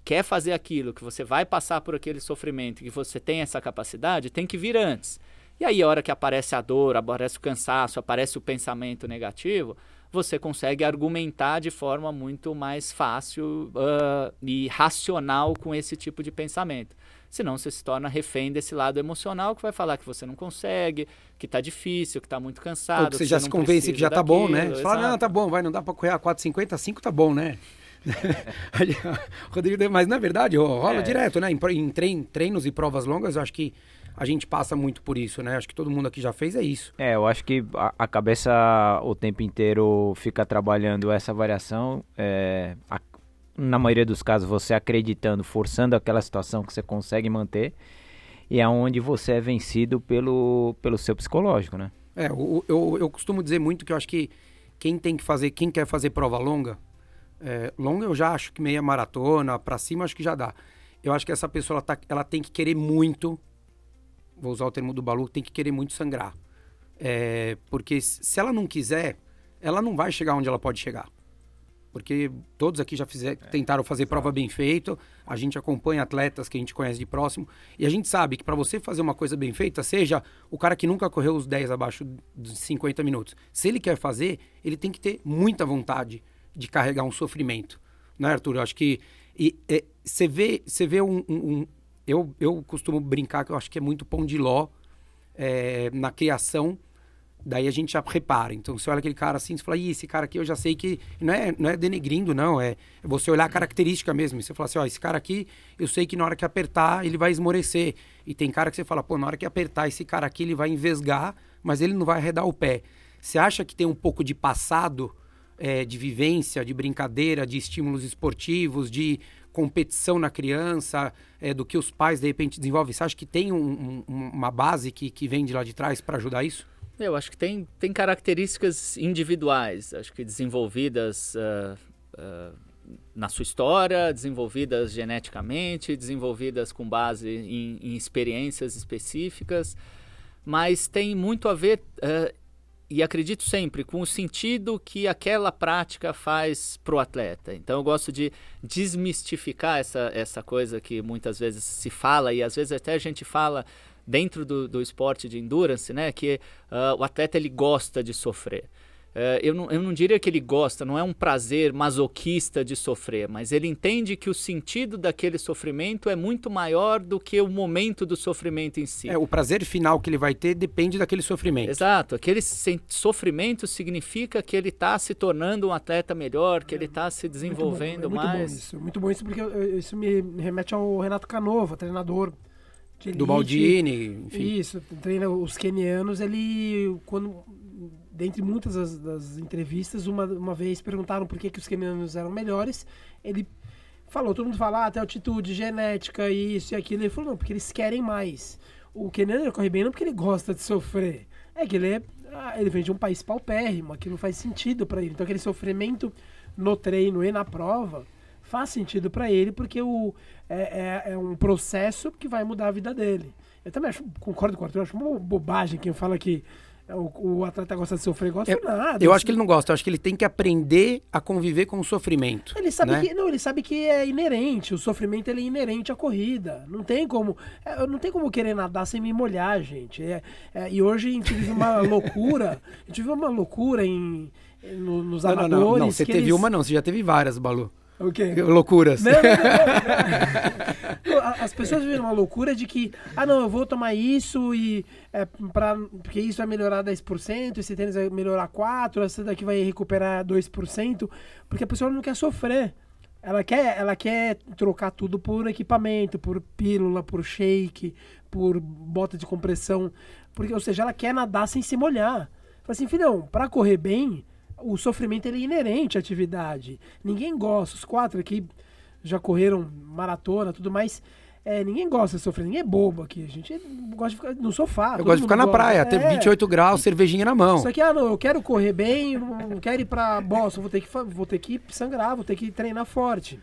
quer fazer aquilo, que você vai passar por aquele sofrimento, que você tem essa capacidade, tem que vir antes. E aí, a hora que aparece a dor, aparece o cansaço, aparece o pensamento negativo, você consegue argumentar de forma muito mais fácil uh, e racional com esse tipo de pensamento. Senão você se torna refém desse lado emocional que vai falar que você não consegue, que está difícil, que está muito cansado. Ou que você já se convence que já está bom, né? Você fala, não, tá bom, vai, não dá para correr a 4,50, 5 tá bom, né? Rodrigo, mas na verdade rola é. direto, né? Em, em treinos e provas longas, eu acho que a gente passa muito por isso, né? Acho que todo mundo aqui já fez é isso. É, eu acho que a, a cabeça o tempo inteiro fica trabalhando essa variação. É, a, na maioria dos casos, você acreditando, forçando aquela situação que você consegue manter. E é onde você é vencido pelo, pelo seu psicológico, né? É, eu, eu, eu costumo dizer muito que eu acho que quem tem que fazer, quem quer fazer prova longa, é, longa eu já acho que meia maratona, para cima acho que já dá. Eu acho que essa pessoa ela, tá, ela tem que querer muito vou usar o termo do Balu, tem que querer muito sangrar. É, porque se ela não quiser, ela não vai chegar onde ela pode chegar. Porque todos aqui já fizer, é, tentaram fazer prova bem feita, a gente acompanha atletas que a gente conhece de próximo, e a gente sabe que para você fazer uma coisa bem feita, seja o cara que nunca correu os 10 abaixo dos 50 minutos, se ele quer fazer, ele tem que ter muita vontade de carregar um sofrimento. Né, Arthur? Eu acho que você vê, você vê um, um, eu, eu costumo brincar que eu acho que é muito pão de ló é, na criação. Daí a gente já repara. Então, você olha aquele cara assim, você fala, Ih, esse cara aqui eu já sei que. Não é, não é denegrindo, não. É, é você olhar a característica mesmo. E você fala assim, ó, esse cara aqui, eu sei que na hora que apertar, ele vai esmorecer. E tem cara que você fala, pô, na hora que apertar esse cara aqui, ele vai envesgar, mas ele não vai arredar o pé. Você acha que tem um pouco de passado, é, de vivência, de brincadeira, de estímulos esportivos, de competição na criança, é, do que os pais de repente desenvolvem? Você acha que tem um, um, uma base que, que vem de lá de trás para ajudar isso? Eu acho que tem, tem características individuais, acho que desenvolvidas uh, uh, na sua história, desenvolvidas geneticamente, desenvolvidas com base em, em experiências específicas, mas tem muito a ver uh, e acredito sempre com o sentido que aquela prática faz para o atleta. Então eu gosto de desmistificar essa, essa coisa que muitas vezes se fala e às vezes até a gente fala dentro do, do esporte de endurance, né, que uh, o atleta ele gosta de sofrer. É, eu, não, eu não diria que ele gosta, não é um prazer masoquista de sofrer, mas ele entende que o sentido daquele sofrimento é muito maior do que o momento do sofrimento em si. É, o prazer final que ele vai ter depende daquele sofrimento. Exato, aquele sofrimento significa que ele está se tornando um atleta melhor, que é, ele está se desenvolvendo muito bom, é muito mais. Bom isso, muito bom isso, porque isso me remete ao Renato Canova, treinador Elite, do Baldini, enfim. Isso, treina os kenianos, ele quando dentre muitas das, das, entrevistas, uma, uma vez perguntaram por que, que os quenianos eram melhores. Ele falou, todo mundo fala, ah, até altitude, genética, isso e aquilo. Ele falou, não, porque eles querem mais. O queniano corre bem não porque ele gosta de sofrer. É que ele é. Ah, ele vem de um país paupérrimo, aquilo faz sentido para ele. Então aquele sofrimento no treino e na prova faz sentido para ele, porque o, é, é, é, um processo que vai mudar a vida dele. Eu também acho, concordo com o Arthur, acho uma bobagem quem fala que o, o, atleta gosta de sofrer, gosta eu, nada. Eu acho que ele não gosta, eu acho que ele tem que aprender a conviver com o sofrimento. Ele sabe né? que não, ele sabe que é inerente, o sofrimento ele é inerente à corrida. Não tem como, é, não tem como querer nadar sem me molhar, gente. É, é, e hoje a gente vive uma loucura, a gente vive uma loucura em, no, nos não. Não, não, não. você teve eles... uma não, você já teve várias, Balu. O quê? Loucuras. Não, não, não, As pessoas vivem uma loucura de que, ah, não, eu vou tomar isso e é, pra, porque isso vai melhorar 10%, esse tênis vai melhorar 4%, esse daqui vai recuperar 2%, porque a pessoa não quer sofrer. Ela quer, ela quer trocar tudo por equipamento, por pílula, por shake, por bota de compressão. Porque, ou seja, ela quer nadar sem se molhar. Fala assim, filhão, para correr bem, o sofrimento é inerente à atividade. Ninguém gosta, os quatro aqui já correram maratona, tudo mais. É, ninguém gosta de sofrer, ninguém é bobo aqui. A gente gosta de ficar no sofá. Eu gosto de ficar na praia, é. ter 28 graus, cervejinha na mão. Isso aqui, ah, não, eu quero correr bem, não quero ir pra Boston, vou ter que, vou ter que sangrar, vou ter que treinar forte.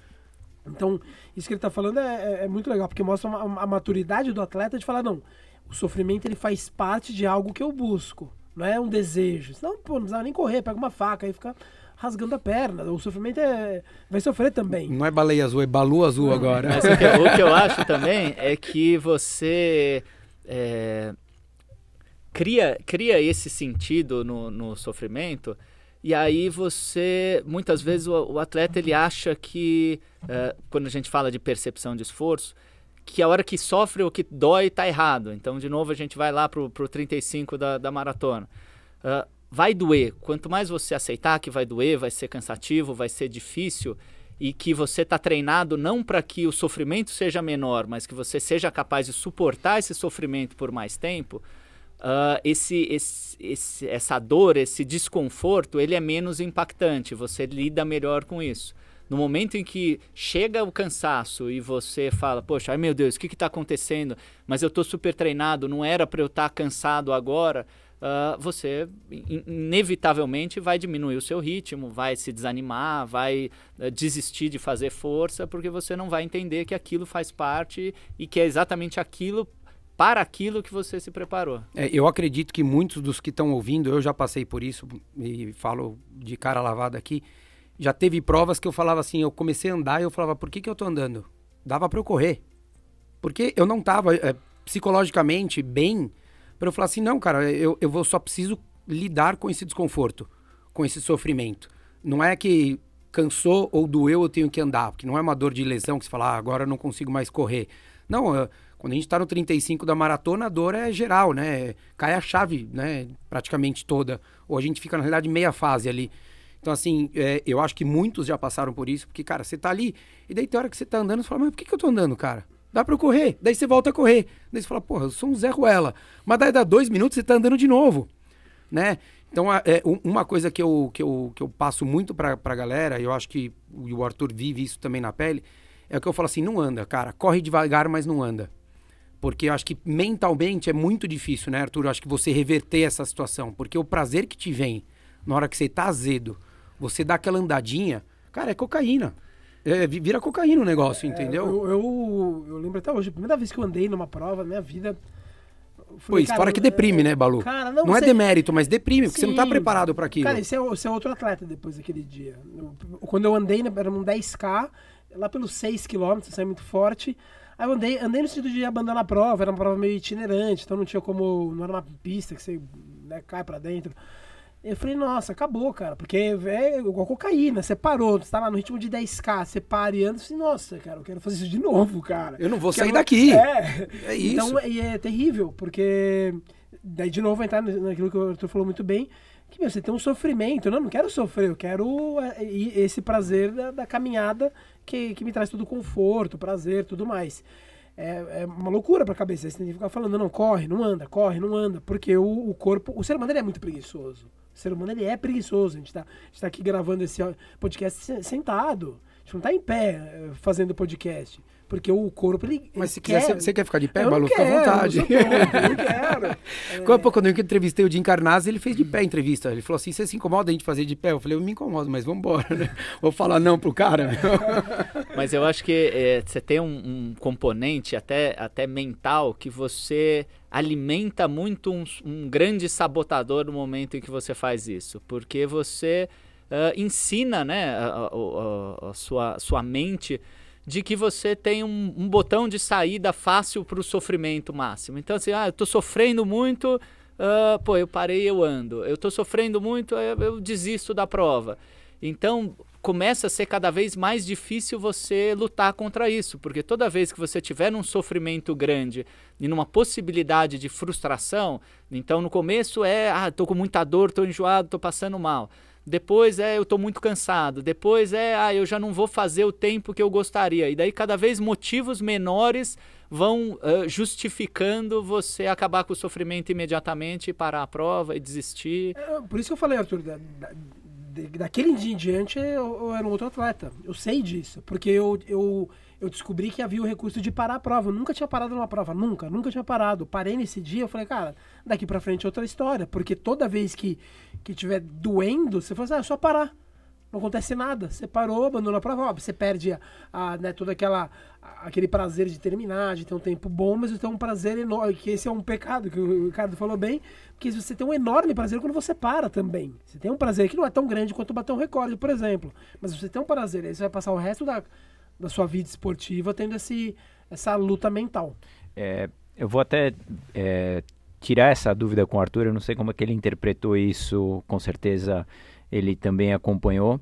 Então, isso que ele tá falando é, é, é muito legal, porque mostra uma, a maturidade do atleta de falar, não, o sofrimento ele faz parte de algo que eu busco. Não é um desejo. Senão, pô, não precisava nem correr, pega uma faca e fica rasgando a perna. O sofrimento é... vai sofrer também. Não é baleia azul, é balu azul agora. Mas o que, o que eu acho também é que você é, cria, cria esse sentido no, no sofrimento e aí você, muitas vezes o, o atleta ele acha que, é, quando a gente fala de percepção de esforço, que a hora que sofre ou que dói está errado. Então, de novo, a gente vai lá para o 35 da, da maratona. Uh, vai doer. Quanto mais você aceitar que vai doer, vai ser cansativo, vai ser difícil, e que você está treinado não para que o sofrimento seja menor, mas que você seja capaz de suportar esse sofrimento por mais tempo, uh, esse, esse, esse, essa dor, esse desconforto, ele é menos impactante. Você lida melhor com isso. No momento em que chega o cansaço e você fala, poxa, ai meu Deus, o que está acontecendo? Mas eu estou super treinado, não era para eu estar tá cansado agora. Uh, você inevitavelmente vai diminuir o seu ritmo, vai se desanimar, vai uh, desistir de fazer força, porque você não vai entender que aquilo faz parte e que é exatamente aquilo para aquilo que você se preparou. É, eu acredito que muitos dos que estão ouvindo, eu já passei por isso e falo de cara lavada aqui já teve provas que eu falava assim, eu comecei a andar e eu falava, por que, que eu tô andando? Dava para eu correr. Porque eu não tava é, psicologicamente bem para eu falar assim, não, cara, eu, eu vou, só preciso lidar com esse desconforto, com esse sofrimento. Não é que cansou ou doeu eu tenho que andar, porque não é uma dor de lesão que você fala, ah, agora eu não consigo mais correr. Não, quando a gente está no 35 da maratona, a dor é geral, né? Cai a chave, né? Praticamente toda. Ou a gente fica, na realidade, meia fase ali. Então, assim, é, eu acho que muitos já passaram por isso, porque, cara, você tá ali, e daí tem hora que você tá andando, você fala, mas por que, que eu tô andando, cara? Dá pra correr. Daí você volta a correr. Daí você fala, porra, eu sou um Zé Ruela. Mas daí dá dois minutos você tá andando de novo, né? Então, é, uma coisa que eu, que eu, que eu passo muito pra, pra galera, e eu acho que o Arthur vive isso também na pele, é o que eu falo assim, não anda, cara. Corre devagar, mas não anda. Porque eu acho que mentalmente é muito difícil, né, Arthur? Eu acho que você reverter essa situação. Porque o prazer que te vem na hora que você tá azedo, você dá aquela andadinha, cara, é cocaína. É, vira cocaína o negócio, é, entendeu? Eu, eu, eu, lembro até hoje, a primeira vez que eu andei numa prova na minha vida, Pois, cara, fora que deprime, é, né, Balu? Cara, não, não, é você- demérito, mas deprime, porque você não tá Sim. preparado pra aquilo. Cara, esse é, esse é outro atleta depois daquele dia. Eu- quando eu andei, né, era um 10K, lá pelos 6 km, saí muito forte. Aí eu andei, andei no sentido de abandonar a prova, era uma prova meio itinerante, então não tinha como. Não era uma pista que você né, cai pra dentro. Eu falei, nossa, acabou, cara, porque é igual cocaína, você parou, você tá lá no ritmo de 10k, você para e anda, falei, nossa, cara, eu quero fazer isso de novo, cara. Eu não vou sair daqui. É, É isso. Então, e é terrível, porque daí de novo entrar naquilo que o Arthur falou muito bem, que meu, você tem um sofrimento, não, eu não quero sofrer, eu quero é, esse prazer da, da caminhada que, que me traz todo conforto, prazer, tudo mais. É, é uma loucura pra cabeça, você tem que ficar falando, não, corre, não anda, corre, não anda, porque o, o corpo, o ser humano é muito preguiçoso. O ser humano ele é preguiçoso, a gente tá, gente tá aqui gravando esse podcast se- sentado, a gente não tá em pé eh, fazendo podcast, porque o corpo ele Mas ele se quiser, quer- você- quer ficar de pé, eu Balu? Fica à vontade. Eu, não quero. Quando, quando eu entrevistei o Jim Carnazzi, ele fez de pé a entrevista. Ele falou assim: você se incomoda a gente fazer de pé? Eu falei, eu me incomodo, mas vamos embora, né? Vou falar não pro cara. Mas eu acho que é, você tem um, um componente até, até mental que você alimenta muito um, um grande sabotador no momento em que você faz isso. Porque você ah, ensina né, a, a- a- a sua, sua mente de que você tem um, um botão de saída fácil para o sofrimento máximo. Então, assim, ah, eu estou sofrendo muito, ah, pô, eu parei, eu ando. Eu estou sofrendo muito, eu, eu desisto da prova. Então, começa a ser cada vez mais difícil você lutar contra isso, porque toda vez que você tiver num sofrimento grande e numa possibilidade de frustração, então no começo é, ah, tô com muita dor, tô enjoado, tô passando mal. Depois é, eu tô muito cansado. Depois é, ah, eu já não vou fazer o tempo que eu gostaria. E daí cada vez motivos menores vão ah, justificando você acabar com o sofrimento imediatamente, parar a prova e desistir. É, Por isso que eu falei, Arthur, da, da- daquele dia em diante eu, eu era um outro atleta. Eu sei disso, porque eu, eu, eu descobri que havia o recurso de parar a prova. Eu nunca tinha parado numa prova, nunca, nunca tinha parado. Parei nesse dia, eu falei, cara, daqui pra frente é outra história, porque toda vez que, que tiver doendo, você fala assim, ah, é só parar. Não acontece nada. Você parou, abandonou a prova, óbvio, você perde a, a, né, toda aquela a- aquele prazer de terminar, de ter um tempo bom, mas você tem um prazer enorme, que esse é um pecado que o Ricardo falou bem, porque você tem um enorme prazer quando você para também. Você tem um prazer que não é tão grande quanto bater um recorde, por exemplo, mas você tem um prazer, aí você vai passar o resto da, da sua vida esportiva tendo esse, essa luta mental. É, eu vou até é, tirar essa dúvida com o Arthur, eu não sei como é que ele interpretou isso, com certeza ele também acompanhou.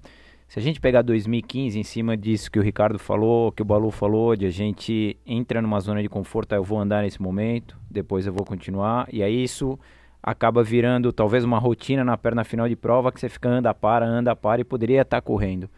Se a gente pegar 2015 em cima disso que o Ricardo falou, que o Balu falou, de a gente entra numa zona de conforto, ah, eu vou andar nesse momento, depois eu vou continuar, e aí isso acaba virando talvez uma rotina na perna final de prova que você fica anda, para, anda, para e poderia estar correndo.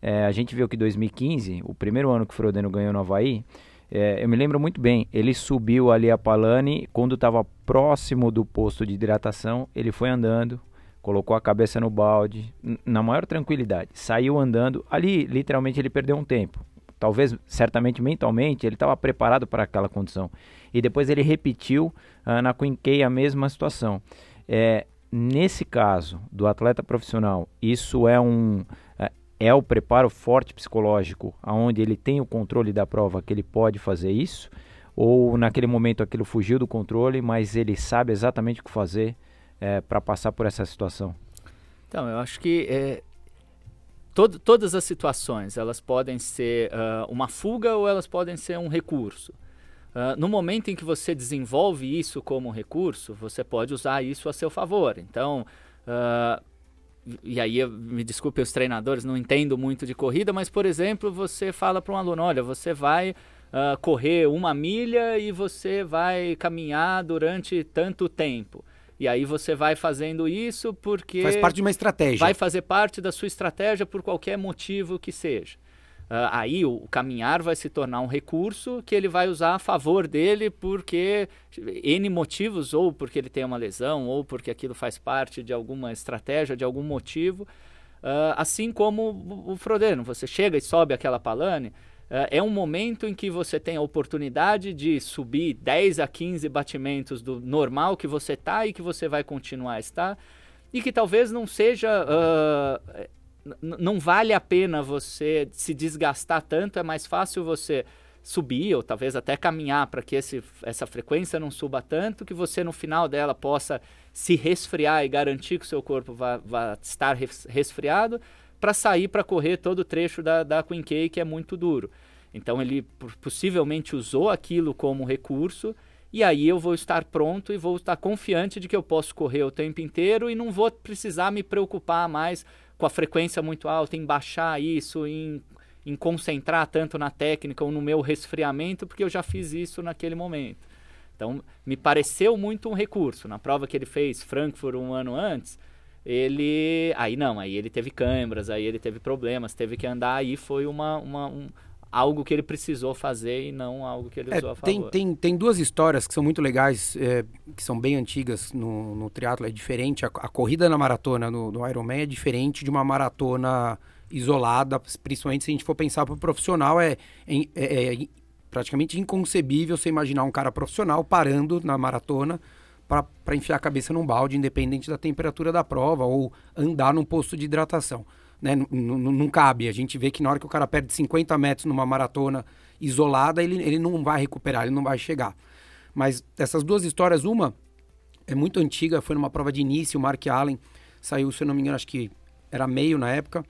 É, a gente viu que 2015, o primeiro ano que o Frodeno ganhou no Havaí, é, eu me lembro muito bem, ele subiu ali a Palane, quando estava próximo do posto de hidratação, ele foi andando, colocou a cabeça no balde, na maior tranquilidade, saiu andando, ali literalmente ele perdeu um tempo. Talvez, certamente mentalmente, ele estava preparado para aquela condição. E depois ele repetiu ah, na K a mesma situação. É, nesse caso do atleta profissional, isso é um é, é o preparo forte psicológico, aonde ele tem o controle da prova que ele pode fazer isso, ou naquele momento aquilo fugiu do controle, mas ele sabe exatamente o que fazer para passar por essa situação. Então, eu acho que é, tod- todas as situações elas podem ser ah, uma fuga ou elas podem ser um recurso. Ah, no momento em que você desenvolve isso como recurso, você pode usar isso a seu favor. Então, ah, e aí, me desculpe os treinadores, não entendo muito de corrida, mas, por exemplo, você fala para um aluno, olha, você vai ah, correr uma milha e você vai caminhar durante tanto tempo. E aí você vai fazendo isso porque Faz parte de uma estratégia. vai fazer parte da sua estratégia por qualquer motivo que seja. Ah, aí o, caminhar vai se tornar um recurso que ele vai usar a favor dele porque N motivos, ou porque ele tem uma lesão, ou porque aquilo faz parte de alguma estratégia, de algum motivo. Ah, assim como o, Frodeno, você chega e sobe aquela palane, ah, é um momento em que você tem a oportunidade de subir 10 a 15 batimentos do normal que você está e que você vai continuar a estar, e que talvez não seja. n- não vale a pena você se desgastar tanto, é mais fácil você subir ou talvez até caminhar para que esse, essa frequência não suba tanto que você no final dela possa se resfriar e garantir que o seu corpo vai, vai estar resfriado para sair para correr todo o trecho da, da Queen K que é muito duro. Então ele possivelmente usou aquilo como recurso e aí eu vou estar pronto e vou estar confiante de que eu posso correr o tempo inteiro e não vou precisar me preocupar mais com a frequência muito alta, em baixar isso, em em concentrar tanto na técnica ou no meu resfriamento, porque eu já fiz isso naquele momento. Então, me pareceu muito um recurso. Na prova que ele fez Frankfurt um ano antes, ele. Aí não, aí ele teve câimbras, aí ele teve problemas, teve que andar, aí foi uma, uma um, algo que ele precisou fazer e não algo que ele é, usou a favor. Tem, tem, tem duas histórias que são muito legais, é, que são bem antigas no, no triatlo, é diferente. A, a corrida na maratona no, no Ironman é diferente de uma maratona isolada, principalmente se a gente for pensar para o profissional, é, é, é, é, praticamente inconcebível você imaginar um cara profissional parando na maratona para enfiar a cabeça num balde, independente da temperatura da prova, ou andar num posto de hidratação. Né? Não cabe. A gente vê que na hora que o cara perde 50 metros numa maratona isolada, ele, ele não vai recuperar, ele não vai chegar. Mas essas duas histórias, uma é muito antiga, foi numa prova de início, o Mark Allen saiu, se eu não me engano, acho que era meio na época,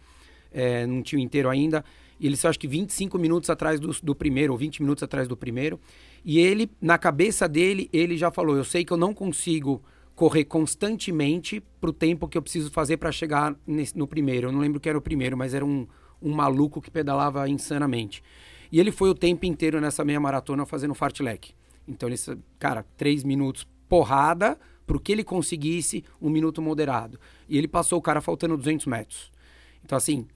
é, não tinha inteiro ainda. E ele saiu acho que 25 minutos atrás do, do primeiro, ou 20 minutos atrás do primeiro. E ele, na cabeça dele, ele já falou: Eu sei que eu não consigo correr constantemente pro tempo que eu preciso fazer para chegar nesse, no primeiro. Eu não lembro que era o primeiro, mas era um, um maluco que pedalava insanamente. E ele foi o tempo inteiro nessa meia maratona fazendo fartlek. Então ele, cara, três minutos porrada pro que ele conseguisse um minuto moderado. E ele passou o cara faltando 200 metros. Então assim,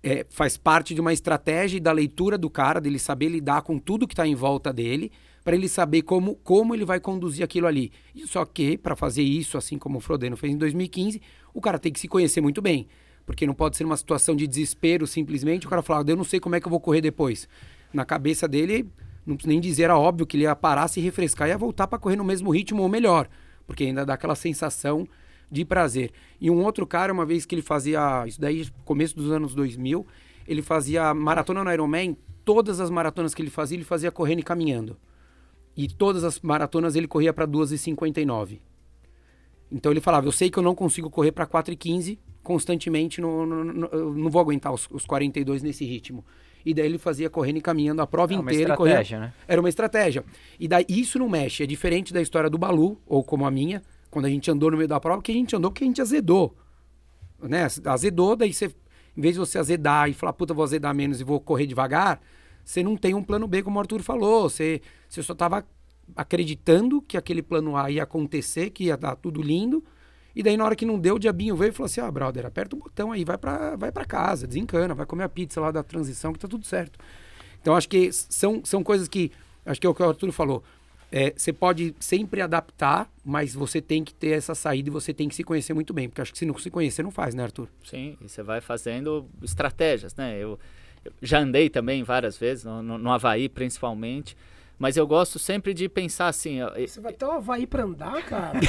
é, faz parte de uma estratégia da leitura do cara, dele saber lidar com tudo que está em volta dele, para ele saber como, como ele vai conduzir aquilo ali. Só que, para fazer isso, assim como o Frodeno fez em 2015, o cara tem que se conhecer muito bem. Porque não pode ser uma situação de desespero simplesmente, o cara falar, eu não sei como é que eu vou correr depois. Na cabeça dele, não nem dizer, era óbvio que ele ia parar, se refrescar e ia voltar para correr no mesmo ritmo ou melhor. Porque ainda dá aquela sensação de prazer. E um outro cara, uma vez que ele fazia, isso daí começo dos anos 2000, ele fazia maratona no Ironman, todas as maratonas que ele fazia, ele fazia correndo e caminhando. E todas as maratonas ele corria para 2h59. Então ele falava, eu sei que eu não consigo correr para 4h15 constantemente, no, no, no, eu não vou aguentar os, os 42 nesse ritmo. E daí ele fazia correndo e caminhando a prova é inteira. Uma estratégia, né? Era uma estratégia. E daí isso não mexe. É diferente da história do Balu, ou como a minha, quando a gente andou no meio da prova, que a gente andou porque a gente azedou. Né? Azedou, daí você, em vez de você azedar e falar, puta, vou azedar menos e vou correr devagar, você não tem um plano B, como o Arthur falou. Você, você só estava acreditando que aquele plano A ia acontecer, que ia dar tudo lindo. E daí, na hora que não deu, o diabinho veio e falou assim: ah, brother, aperta o botão aí, vai para vai casa, desencana, vai comer a pizza lá da transição, que tá tudo certo. Então, acho que são, são coisas que. Acho que é o que o Arthur falou. É, você pode sempre adaptar, mas você tem que ter essa saída e você tem que se conhecer muito bem, porque acho que se não se conhecer, não faz, né, Arthur? Sim, e você vai fazendo estratégias, né? Eu já andei também várias vezes, no, no, no, Havaí principalmente, mas eu gosto sempre de pensar assim... Você vai ter o Havaí pra andar, cara?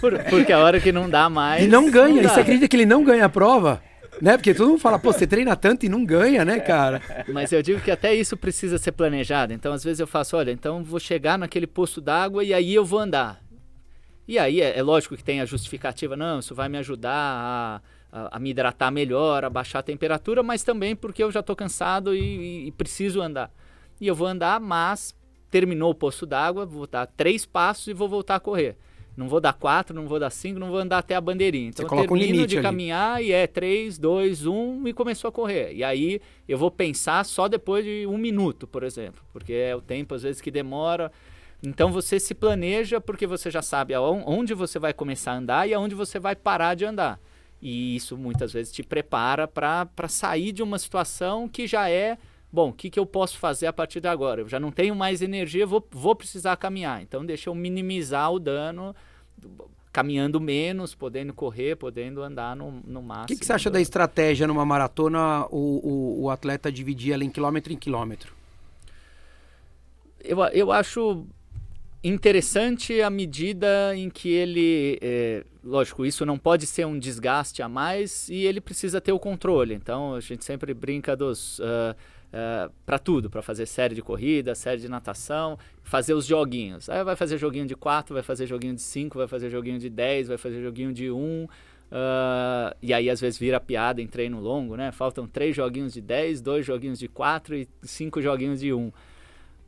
Por, porque a hora que não dá mais... E não ganha, não você acredita que ele não ganha a prova? né? Porque todo mundo fala, pô, você treina tanto e não ganha, né, cara? Mas eu digo que até isso precisa ser planejado. Então, às vezes eu faço, olha, então vou chegar naquele posto d'água e aí eu vou andar. E aí é, é, lógico que tem a justificativa, não, isso vai me ajudar a, a, a, me hidratar melhor, a baixar a temperatura, mas também porque eu já estou cansado e, e, e preciso andar. E eu vou andar, mas terminou o posto d'água, vou dar três passos e vou voltar a correr. Não vou dar quatro, não vou dar cinco, não vou andar até a bandeirinha. Então Você eu termino um de ali. caminhar e é três, dois, um e começou a correr. E aí eu vou pensar só depois de um minuto, por exemplo, porque é o tempo às vezes que demora. Então você se planeja porque você já sabe aonde você vai começar a andar e aonde você vai parar de andar. E isso muitas vezes te prepara para sair de uma situação que já é bom, o que, que eu posso fazer a partir de agora? Eu já não tenho mais energia, vou, vou precisar caminhar. Então, deixa eu minimizar o dano caminhando menos, podendo correr, podendo andar no, no máximo. O que, que, você acha da estratégia numa maratona, o, o, o, atleta dividir ela em quilômetro em quilômetro? Eu, eu acho interessante a medida em que ele, é, lógico, isso não pode ser um desgaste a mais e ele precisa ter o controle. Então a gente sempre brinca dos uh, uh, para tudo, para fazer série de corrida, série de natação, fazer os joguinhos. Aí vai fazer joguinho de 4, vai fazer joguinho de 5, vai fazer joguinho de 10, vai fazer joguinho de 1. Um, uh, e aí às vezes vira piada em treino longo, né? Faltam 3 joguinhos de 10, 2 joguinhos de 4 e 5 joguinhos de 1. Um.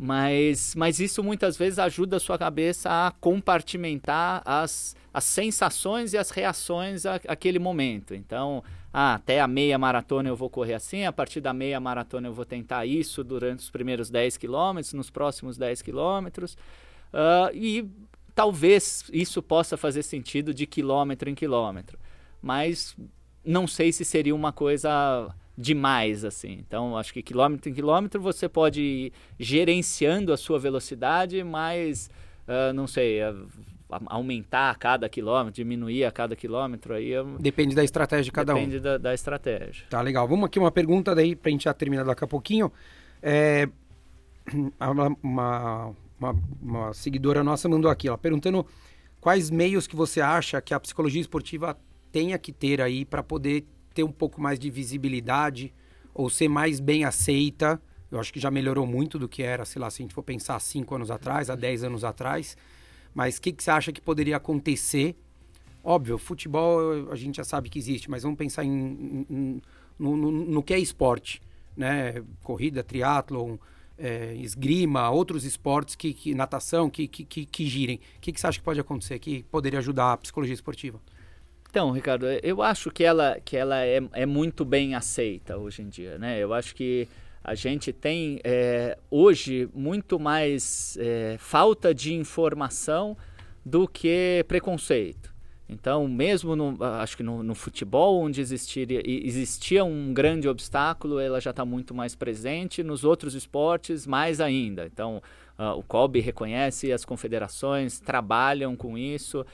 Mas, mas isso muitas vezes ajuda a sua cabeça a compartimentar as, as sensações e as reações àquele momento. Então, ah, até a meia maratona eu vou correr assim, a partir da meia maratona eu vou tentar isso durante os primeiros 10 quilômetros, nos próximos 10 quilômetros. Uh, e talvez isso possa fazer sentido de quilômetro em quilômetro. Mas não sei se seria uma coisa demais assim. Então, acho que quilômetro em quilômetro você pode ir gerenciando a sua velocidade, mas uh, não sei, uh, aumentar a cada quilômetro, diminuir a cada quilômetro, aí... Eu... Depende da estratégia de cada Depende um. Depende da, da, estratégia. Tá, legal. Vamos aqui uma pergunta daí para a gente já terminar daqui a pouquinho. É, uma, uma, uma seguidora nossa mandou aqui, ela perguntando quais meios que você acha que a psicologia esportiva tenha que ter aí para poder ter um pouco mais de visibilidade ou ser mais bem aceita. Eu acho que já melhorou muito do que era, sei lá, se a gente for pensar cinco anos atrás, há dez anos atrás. Mas o que, que você acha que poderia acontecer? Óbvio, futebol a gente já sabe que existe, mas vamos pensar em, em no, no, no, que é esporte, né? Corrida, triatlon, é, esgrima, outros esportes, que, que natação, que, que, que, que girem. O que, que você acha que pode acontecer que poderia ajudar a psicologia esportiva? Então, Ricardo, eu acho que ela, que ela é, é muito bem aceita hoje em dia, né? Eu acho que a gente tem é, hoje muito mais é, falta de informação do que preconceito. Então, mesmo no, acho que no, no futebol, onde existiria, existia um grande obstáculo, ela já está muito mais presente. Nos outros esportes, mais ainda. Então, uh, o COB reconhece, as confederações trabalham com isso.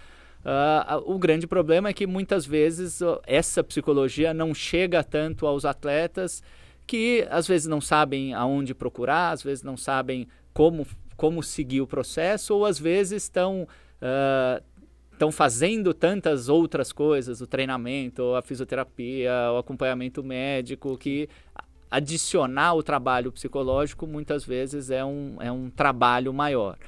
Uh, o grande problema é que muitas vezes essa psicologia não chega tanto aos atletas que às vezes não sabem aonde procurar, às vezes não sabem como, como seguir o processo, ou às vezes estão estão uh, fazendo tantas outras coisas, o treinamento, a fisioterapia, o acompanhamento médico, que adicionar o trabalho psicológico muitas vezes é um, é um trabalho maior.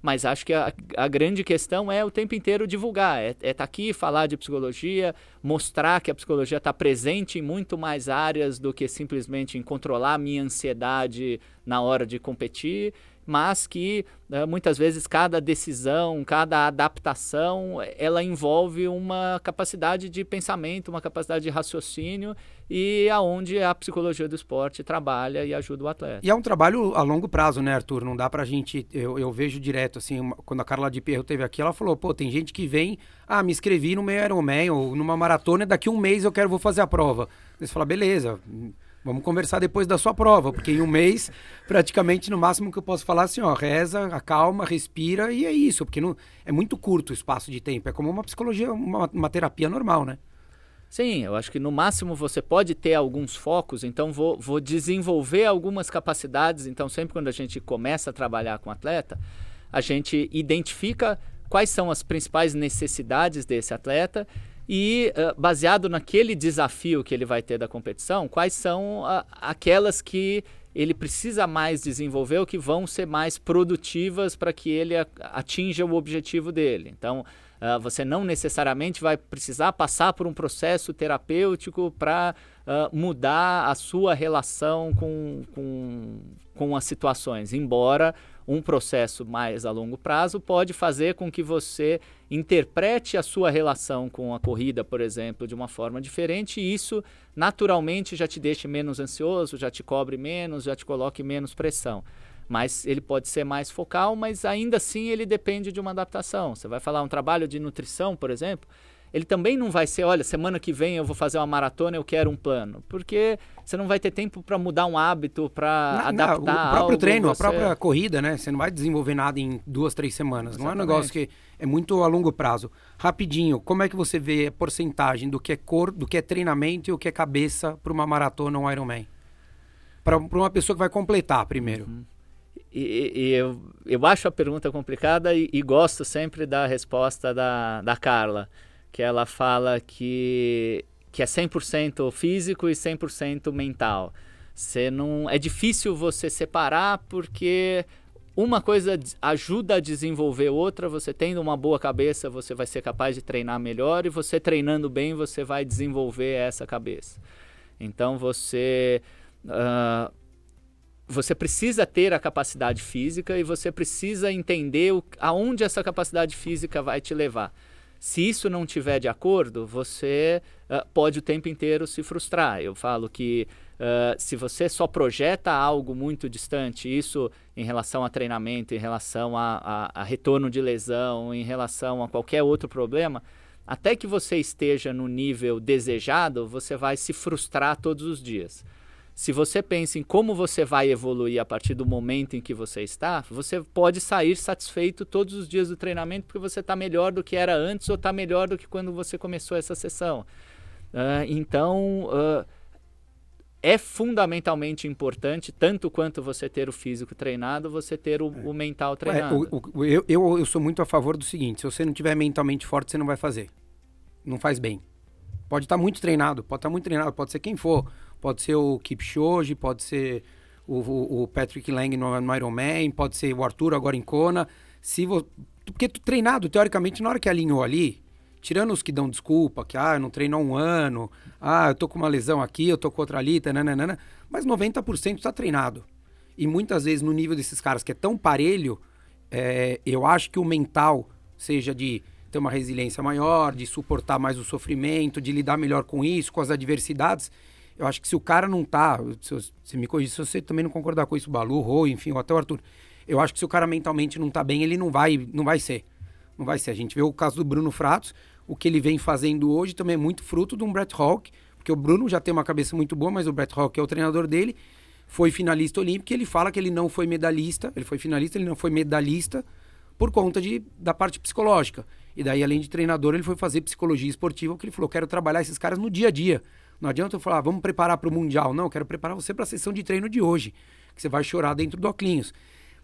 Mas acho que a, a grande questão é o tempo inteiro divulgar, é estar é tá aqui, falar de psicologia, mostrar que a psicologia está presente em muito mais áreas do que simplesmente em controlar a minha ansiedade na hora de competir mas que uh, muitas vezes cada decisão, cada adaptação, ela envolve uma capacidade de pensamento, uma capacidade de raciocínio e aonde a psicologia do esporte trabalha e ajuda o atleta. E é um trabalho a longo prazo, né, Arthur? Não dá pra gente, eu, eu vejo direto, assim, quando a Carla de Perro teve aqui, ela falou, pô, tem gente que vem, ah, me inscrevi no meio Ironman ou numa maratona, daqui um mês eu quero, vou fazer a prova. Você fala, beleza, Vamos conversar depois da sua prova, porque em um mês, praticamente, no máximo que eu posso falar assim, ó, reza, acalma, respira e é isso, porque não, é muito curto o espaço de tempo. É como uma psicologia, uma, uma terapia normal, né? Sim, eu acho que no máximo você pode ter alguns focos, então vou, vou desenvolver algumas capacidades. Então, sempre quando a gente começa a trabalhar com atleta, a gente identifica quais são as principais necessidades desse atleta e uh, baseado naquele desafio que ele vai ter da competição, quais são uh, aquelas que ele precisa mais desenvolver ou que vão ser mais produtivas para que ele atinja o objetivo dele. Então, uh, você não necessariamente vai precisar passar por um processo terapêutico para mudar a sua relação com, com, com as situações, embora um processo mais a longo prazo pode fazer com que você interprete a sua relação com a corrida, por exemplo, de uma forma diferente e isso naturalmente já te deixe menos ansioso, já te cobre menos, já te coloque menos pressão. Mas ele pode ser mais focal, mas ainda assim ele depende de uma adaptação. Você vai falar um trabalho de nutrição, por exemplo, ele também não vai ser, olha, semana que vem eu vou fazer uma maratona, eu quero um plano, porque você não vai ter tempo para mudar um hábito, para adaptar não, O próprio algo, treino, você... a própria corrida, né? Você não vai desenvolver nada em duas, três semanas. Exatamente. Não é um negócio que é muito a longo prazo. Rapidinho, como é que você vê a porcentagem do que é cor, do que é treinamento e o que é cabeça para uma maratona ou um Ironman? Para uma pessoa que vai completar primeiro. Uhum. E, e, eu, eu acho a pergunta complicada e, e gosto sempre da resposta da, da Carla que ela fala que, que é 100% físico e 100% mental. Você não é difícil você separar porque uma coisa ajuda a desenvolver outra. Você tendo uma boa cabeça, você vai ser capaz de treinar melhor e você treinando bem, você vai desenvolver essa cabeça. Então você uh, você precisa ter a capacidade física e você precisa entender o, aonde essa capacidade física vai te levar. Se isso não tiver de acordo, você uh, pode o tempo inteiro se frustrar. Eu falo que uh, se você só projeta algo muito distante, isso em relação a treinamento, em relação a, a, a retorno de lesão, em relação a qualquer outro problema, até que você esteja no nível desejado, você vai se frustrar todos os dias. Se você pensa em como você vai evoluir a partir do momento em que você está, você pode sair satisfeito todos os dias do treinamento porque você está melhor do que era antes ou está melhor do que quando você começou essa sessão. Uh, então, uh, é fundamentalmente importante, tanto quanto você ter o físico treinado, você ter o, o mental treinado. É, o, o, eu, eu, eu sou muito a favor do seguinte: se você não tiver mentalmente forte, você não vai fazer. Não faz bem. Pode estar tá muito treinado, pode estar tá muito treinado, pode ser quem for. Pode ser o Kipchoge, pode ser o, o, Patrick Lang no, no Ironman, pode ser o Arthur agora em Kona. Se vo... Porque tu treinado, teoricamente, na hora que alinhou ali, tirando os que dão desculpa, que ah, eu não treino há um ano, ah, eu tô com uma lesão aqui, eu tô com outra ali, nananana, mas 90% está treinado. E muitas vezes no nível desses caras que é tão parelho, é, eu acho que o mental, seja de ter uma resiliência maior, de suportar mais o sofrimento, de lidar melhor com isso, com as adversidades, eu acho que se o cara não tá, se você me corrige, se você também não concordar com isso, o Balu, o Rô, enfim, ou até o Arthur, eu acho que se o cara mentalmente não tá bem, ele não vai, não vai ser. Não vai ser. A gente vê o caso do Bruno Fratos, o que ele vem fazendo hoje também é muito fruto de um Brett Hawk, porque o Bruno já tem uma cabeça muito boa, mas o Brett Hawk é o treinador dele, foi finalista olímpico, e ele fala que ele não foi medalhista, ele foi finalista, ele não foi medalhista por conta de, da parte psicológica. E daí, além de treinador, ele foi fazer psicologia esportiva, porque ele falou, quero trabalhar esses caras no dia a dia. Não adianta eu falar, vamos preparar para o Mundial. Não, eu quero preparar você para a sessão de treino de hoje, que você vai chorar dentro do Oclinhos.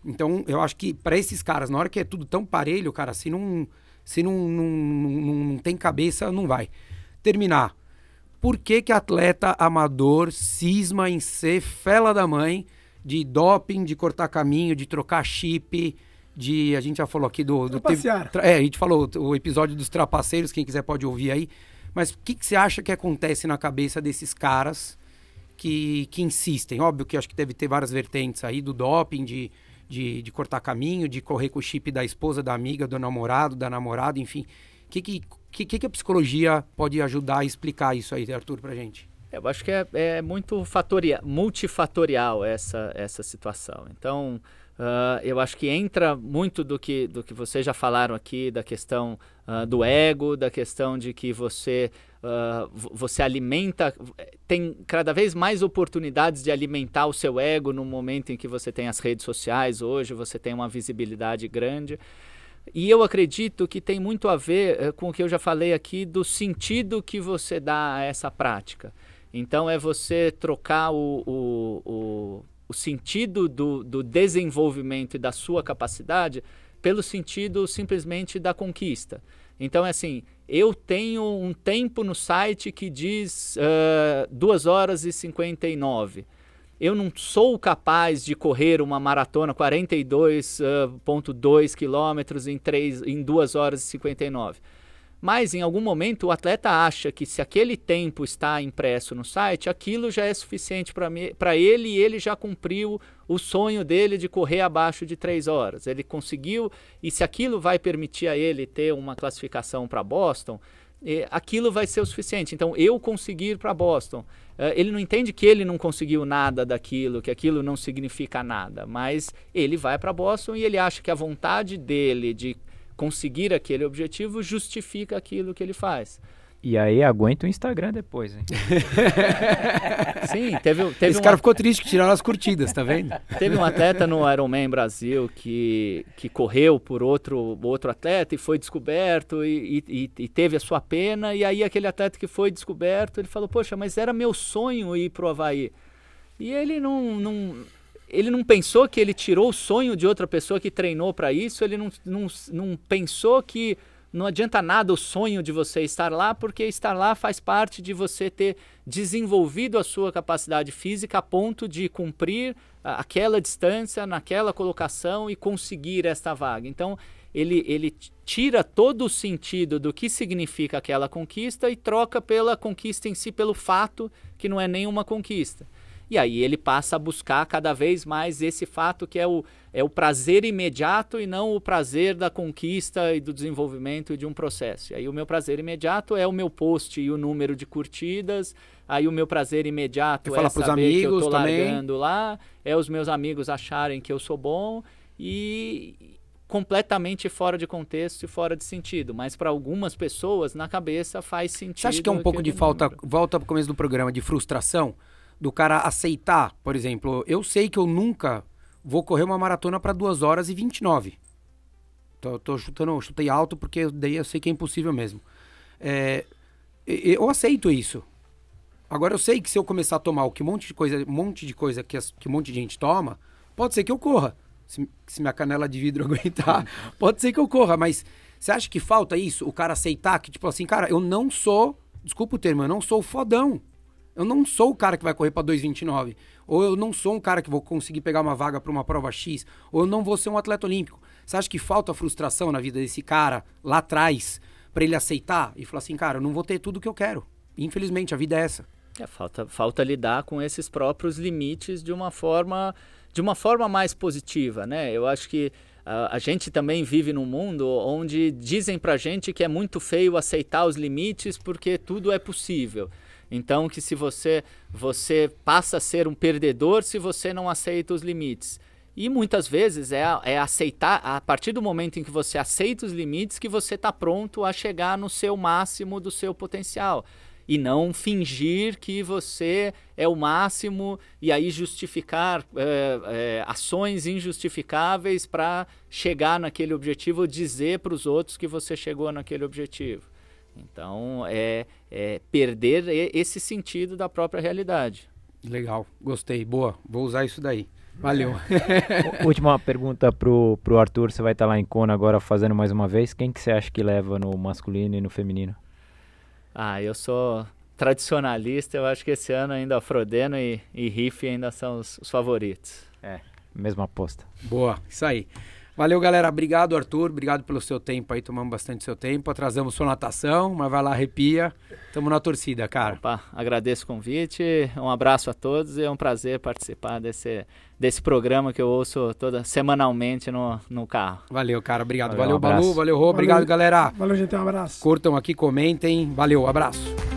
Então, eu acho que para esses caras, na hora que é tudo tão parelho, cara, se não, se não, não, não, não tem cabeça, não vai. Terminar. Por que que atleta amador cisma em ser fela da mãe de doping, de cortar caminho, de trocar chip, de... A gente já falou aqui do... do teve, é, a gente falou o episódio dos trapaceiros, quem quiser pode ouvir aí. Mas o que, que você acha que acontece na cabeça desses caras que, que insistem? Óbvio que acho que deve ter várias vertentes aí do doping, de, de, de cortar caminho, de correr com o chip da esposa, da amiga, do namorado, da namorada, enfim. O que, que, que, que a psicologia pode ajudar a explicar isso aí, Arthur, pra gente? Eu acho que é, é muito fatoria, multifatorial essa, essa situação. Então, Uh, eu acho que entra muito do que, do que vocês já falaram aqui, da questão uh, do ego, da questão de que você, uh, você alimenta, tem cada vez mais oportunidades de alimentar o seu ego no momento em que você tem as redes sociais hoje, você tem uma visibilidade grande. E eu acredito que tem muito a ver uh, com o que eu já falei aqui do sentido que você dá a essa prática. Então é você trocar o, o, o o sentido do, do desenvolvimento e da sua capacidade pelo sentido simplesmente da conquista. Então, é assim, eu tenho um tempo no site que diz uh, 2 horas e 59. Eu não sou capaz de correr uma maratona 42,2 uh, quilômetros em, 3, em 2 horas e 59. Mas em algum momento o atleta acha que se aquele tempo está impresso no site, aquilo já é suficiente para ele e ele já cumpriu o sonho dele de correr abaixo de três horas. Ele conseguiu, e se aquilo vai permitir a ele ter uma classificação para Boston, eh, aquilo vai ser o suficiente. Então, eu conseguir para Boston. Eh, ele não entende que ele não conseguiu nada daquilo, que aquilo não significa nada, mas ele vai para Boston e ele acha que a vontade dele de conseguir aquele objetivo justifica aquilo que ele faz. E aí aguenta o Instagram depois, hein? Sim, teve, teve Esse um cara ficou triste que tiraram as curtidas, tá vendo? Teve um atleta no Ironman Brasil que, que correu por outro, outro atleta e foi descoberto e, e, e, teve a sua pena. E aí aquele atleta que foi descoberto, ele falou, poxa, mas era meu sonho ir pro Havaí. E ele não, não ele não pensou que ele tirou o sonho de outra pessoa que treinou para isso, ele não, não, não pensou que não adianta nada o sonho de você estar lá, porque estar lá faz parte de você ter desenvolvido a sua capacidade física a ponto de cumprir aquela distância, naquela colocação e conseguir esta vaga. Então, ele, ele tira todo o sentido do que significa aquela conquista e troca pela conquista em si, pelo fato que não é nenhuma conquista. E aí ele passa a buscar cada vez mais esse fato que é o, é o prazer imediato e não o prazer da conquista e do desenvolvimento de um processo. E aí o meu prazer imediato é o meu post e o número de curtidas. Aí o meu prazer imediato é saber que eu tô largando lá, é os meus amigos acharem que eu sou bom e completamente fora de contexto e fora de sentido, mas para algumas pessoas na cabeça faz sentido. Você acha que é um pouco de falta, volta para o começo do programa, de frustração? Do cara aceitar, por exemplo, eu sei que eu nunca vou correr uma maratona para 2 horas e 29. Tô, tô chutando, chutei alto porque daí eu sei que é impossível mesmo. É, eu aceito isso. Agora eu sei que se eu começar a tomar o que um monte de coisa, monte de coisa que, que um monte de gente toma, pode ser que eu corra. Se, se minha canela de vidro aguentar, pode ser que eu corra, mas você acha que falta isso? O cara aceitar que, tipo assim, cara, eu não sou, desculpa o termo, eu não sou fodão. Eu não sou o cara que vai correr para 2,29. Ou eu não sou um cara que vou conseguir pegar uma vaga para uma prova X. Ou eu não vou ser um atleta olímpico. Você acha que falta frustração na vida desse cara lá atrás para ele aceitar e falar assim, cara, eu não vou ter tudo que eu quero. Infelizmente, a vida é essa. É, falta, falta lidar com esses próprios limites de uma forma de uma forma mais positiva, né? Eu acho que uh, a gente também vive num mundo onde dizem pra gente que é muito feio aceitar os limites porque tudo é possível. Então que se você você passa a ser um perdedor se você não aceita os limites. E muitas vezes é, é aceitar, a partir do momento em que você aceita os limites, que você está pronto a chegar no seu máximo do seu potencial. E não fingir que você é o máximo e aí justificar é, é, ações injustificáveis para chegar naquele objetivo, dizer para os outros que você chegou naquele objetivo. Então, é, é perder esse sentido da própria realidade. Legal, gostei, boa, vou usar isso daí. Valeu. Última pergunta pro, pro Arthur, você vai estar tá lá em Kona agora fazendo mais uma vez. Quem que você acha que leva no masculino e no feminino? Ah, eu sou tradicionalista, eu acho que esse ano ainda Frodeno e, e Riff ainda são os, os favoritos. É, mesma aposta. Boa, isso aí. Valeu, galera. Obrigado, Arthur. Obrigado pelo seu tempo aí. Tomamos bastante seu tempo. Atrasamos sua natação, mas vai lá, arrepia. Tamo na torcida, cara. Opa, agradeço o convite. Um abraço a todos e é um prazer participar desse, desse programa que eu ouço toda semanalmente no, no carro. Valeu, cara. Obrigado. Valeu, valeu um Balu. Valeu, Rô. Obrigado, galera. Valeu, gente. Um abraço. Curtam aqui, comentem. Valeu, abraço.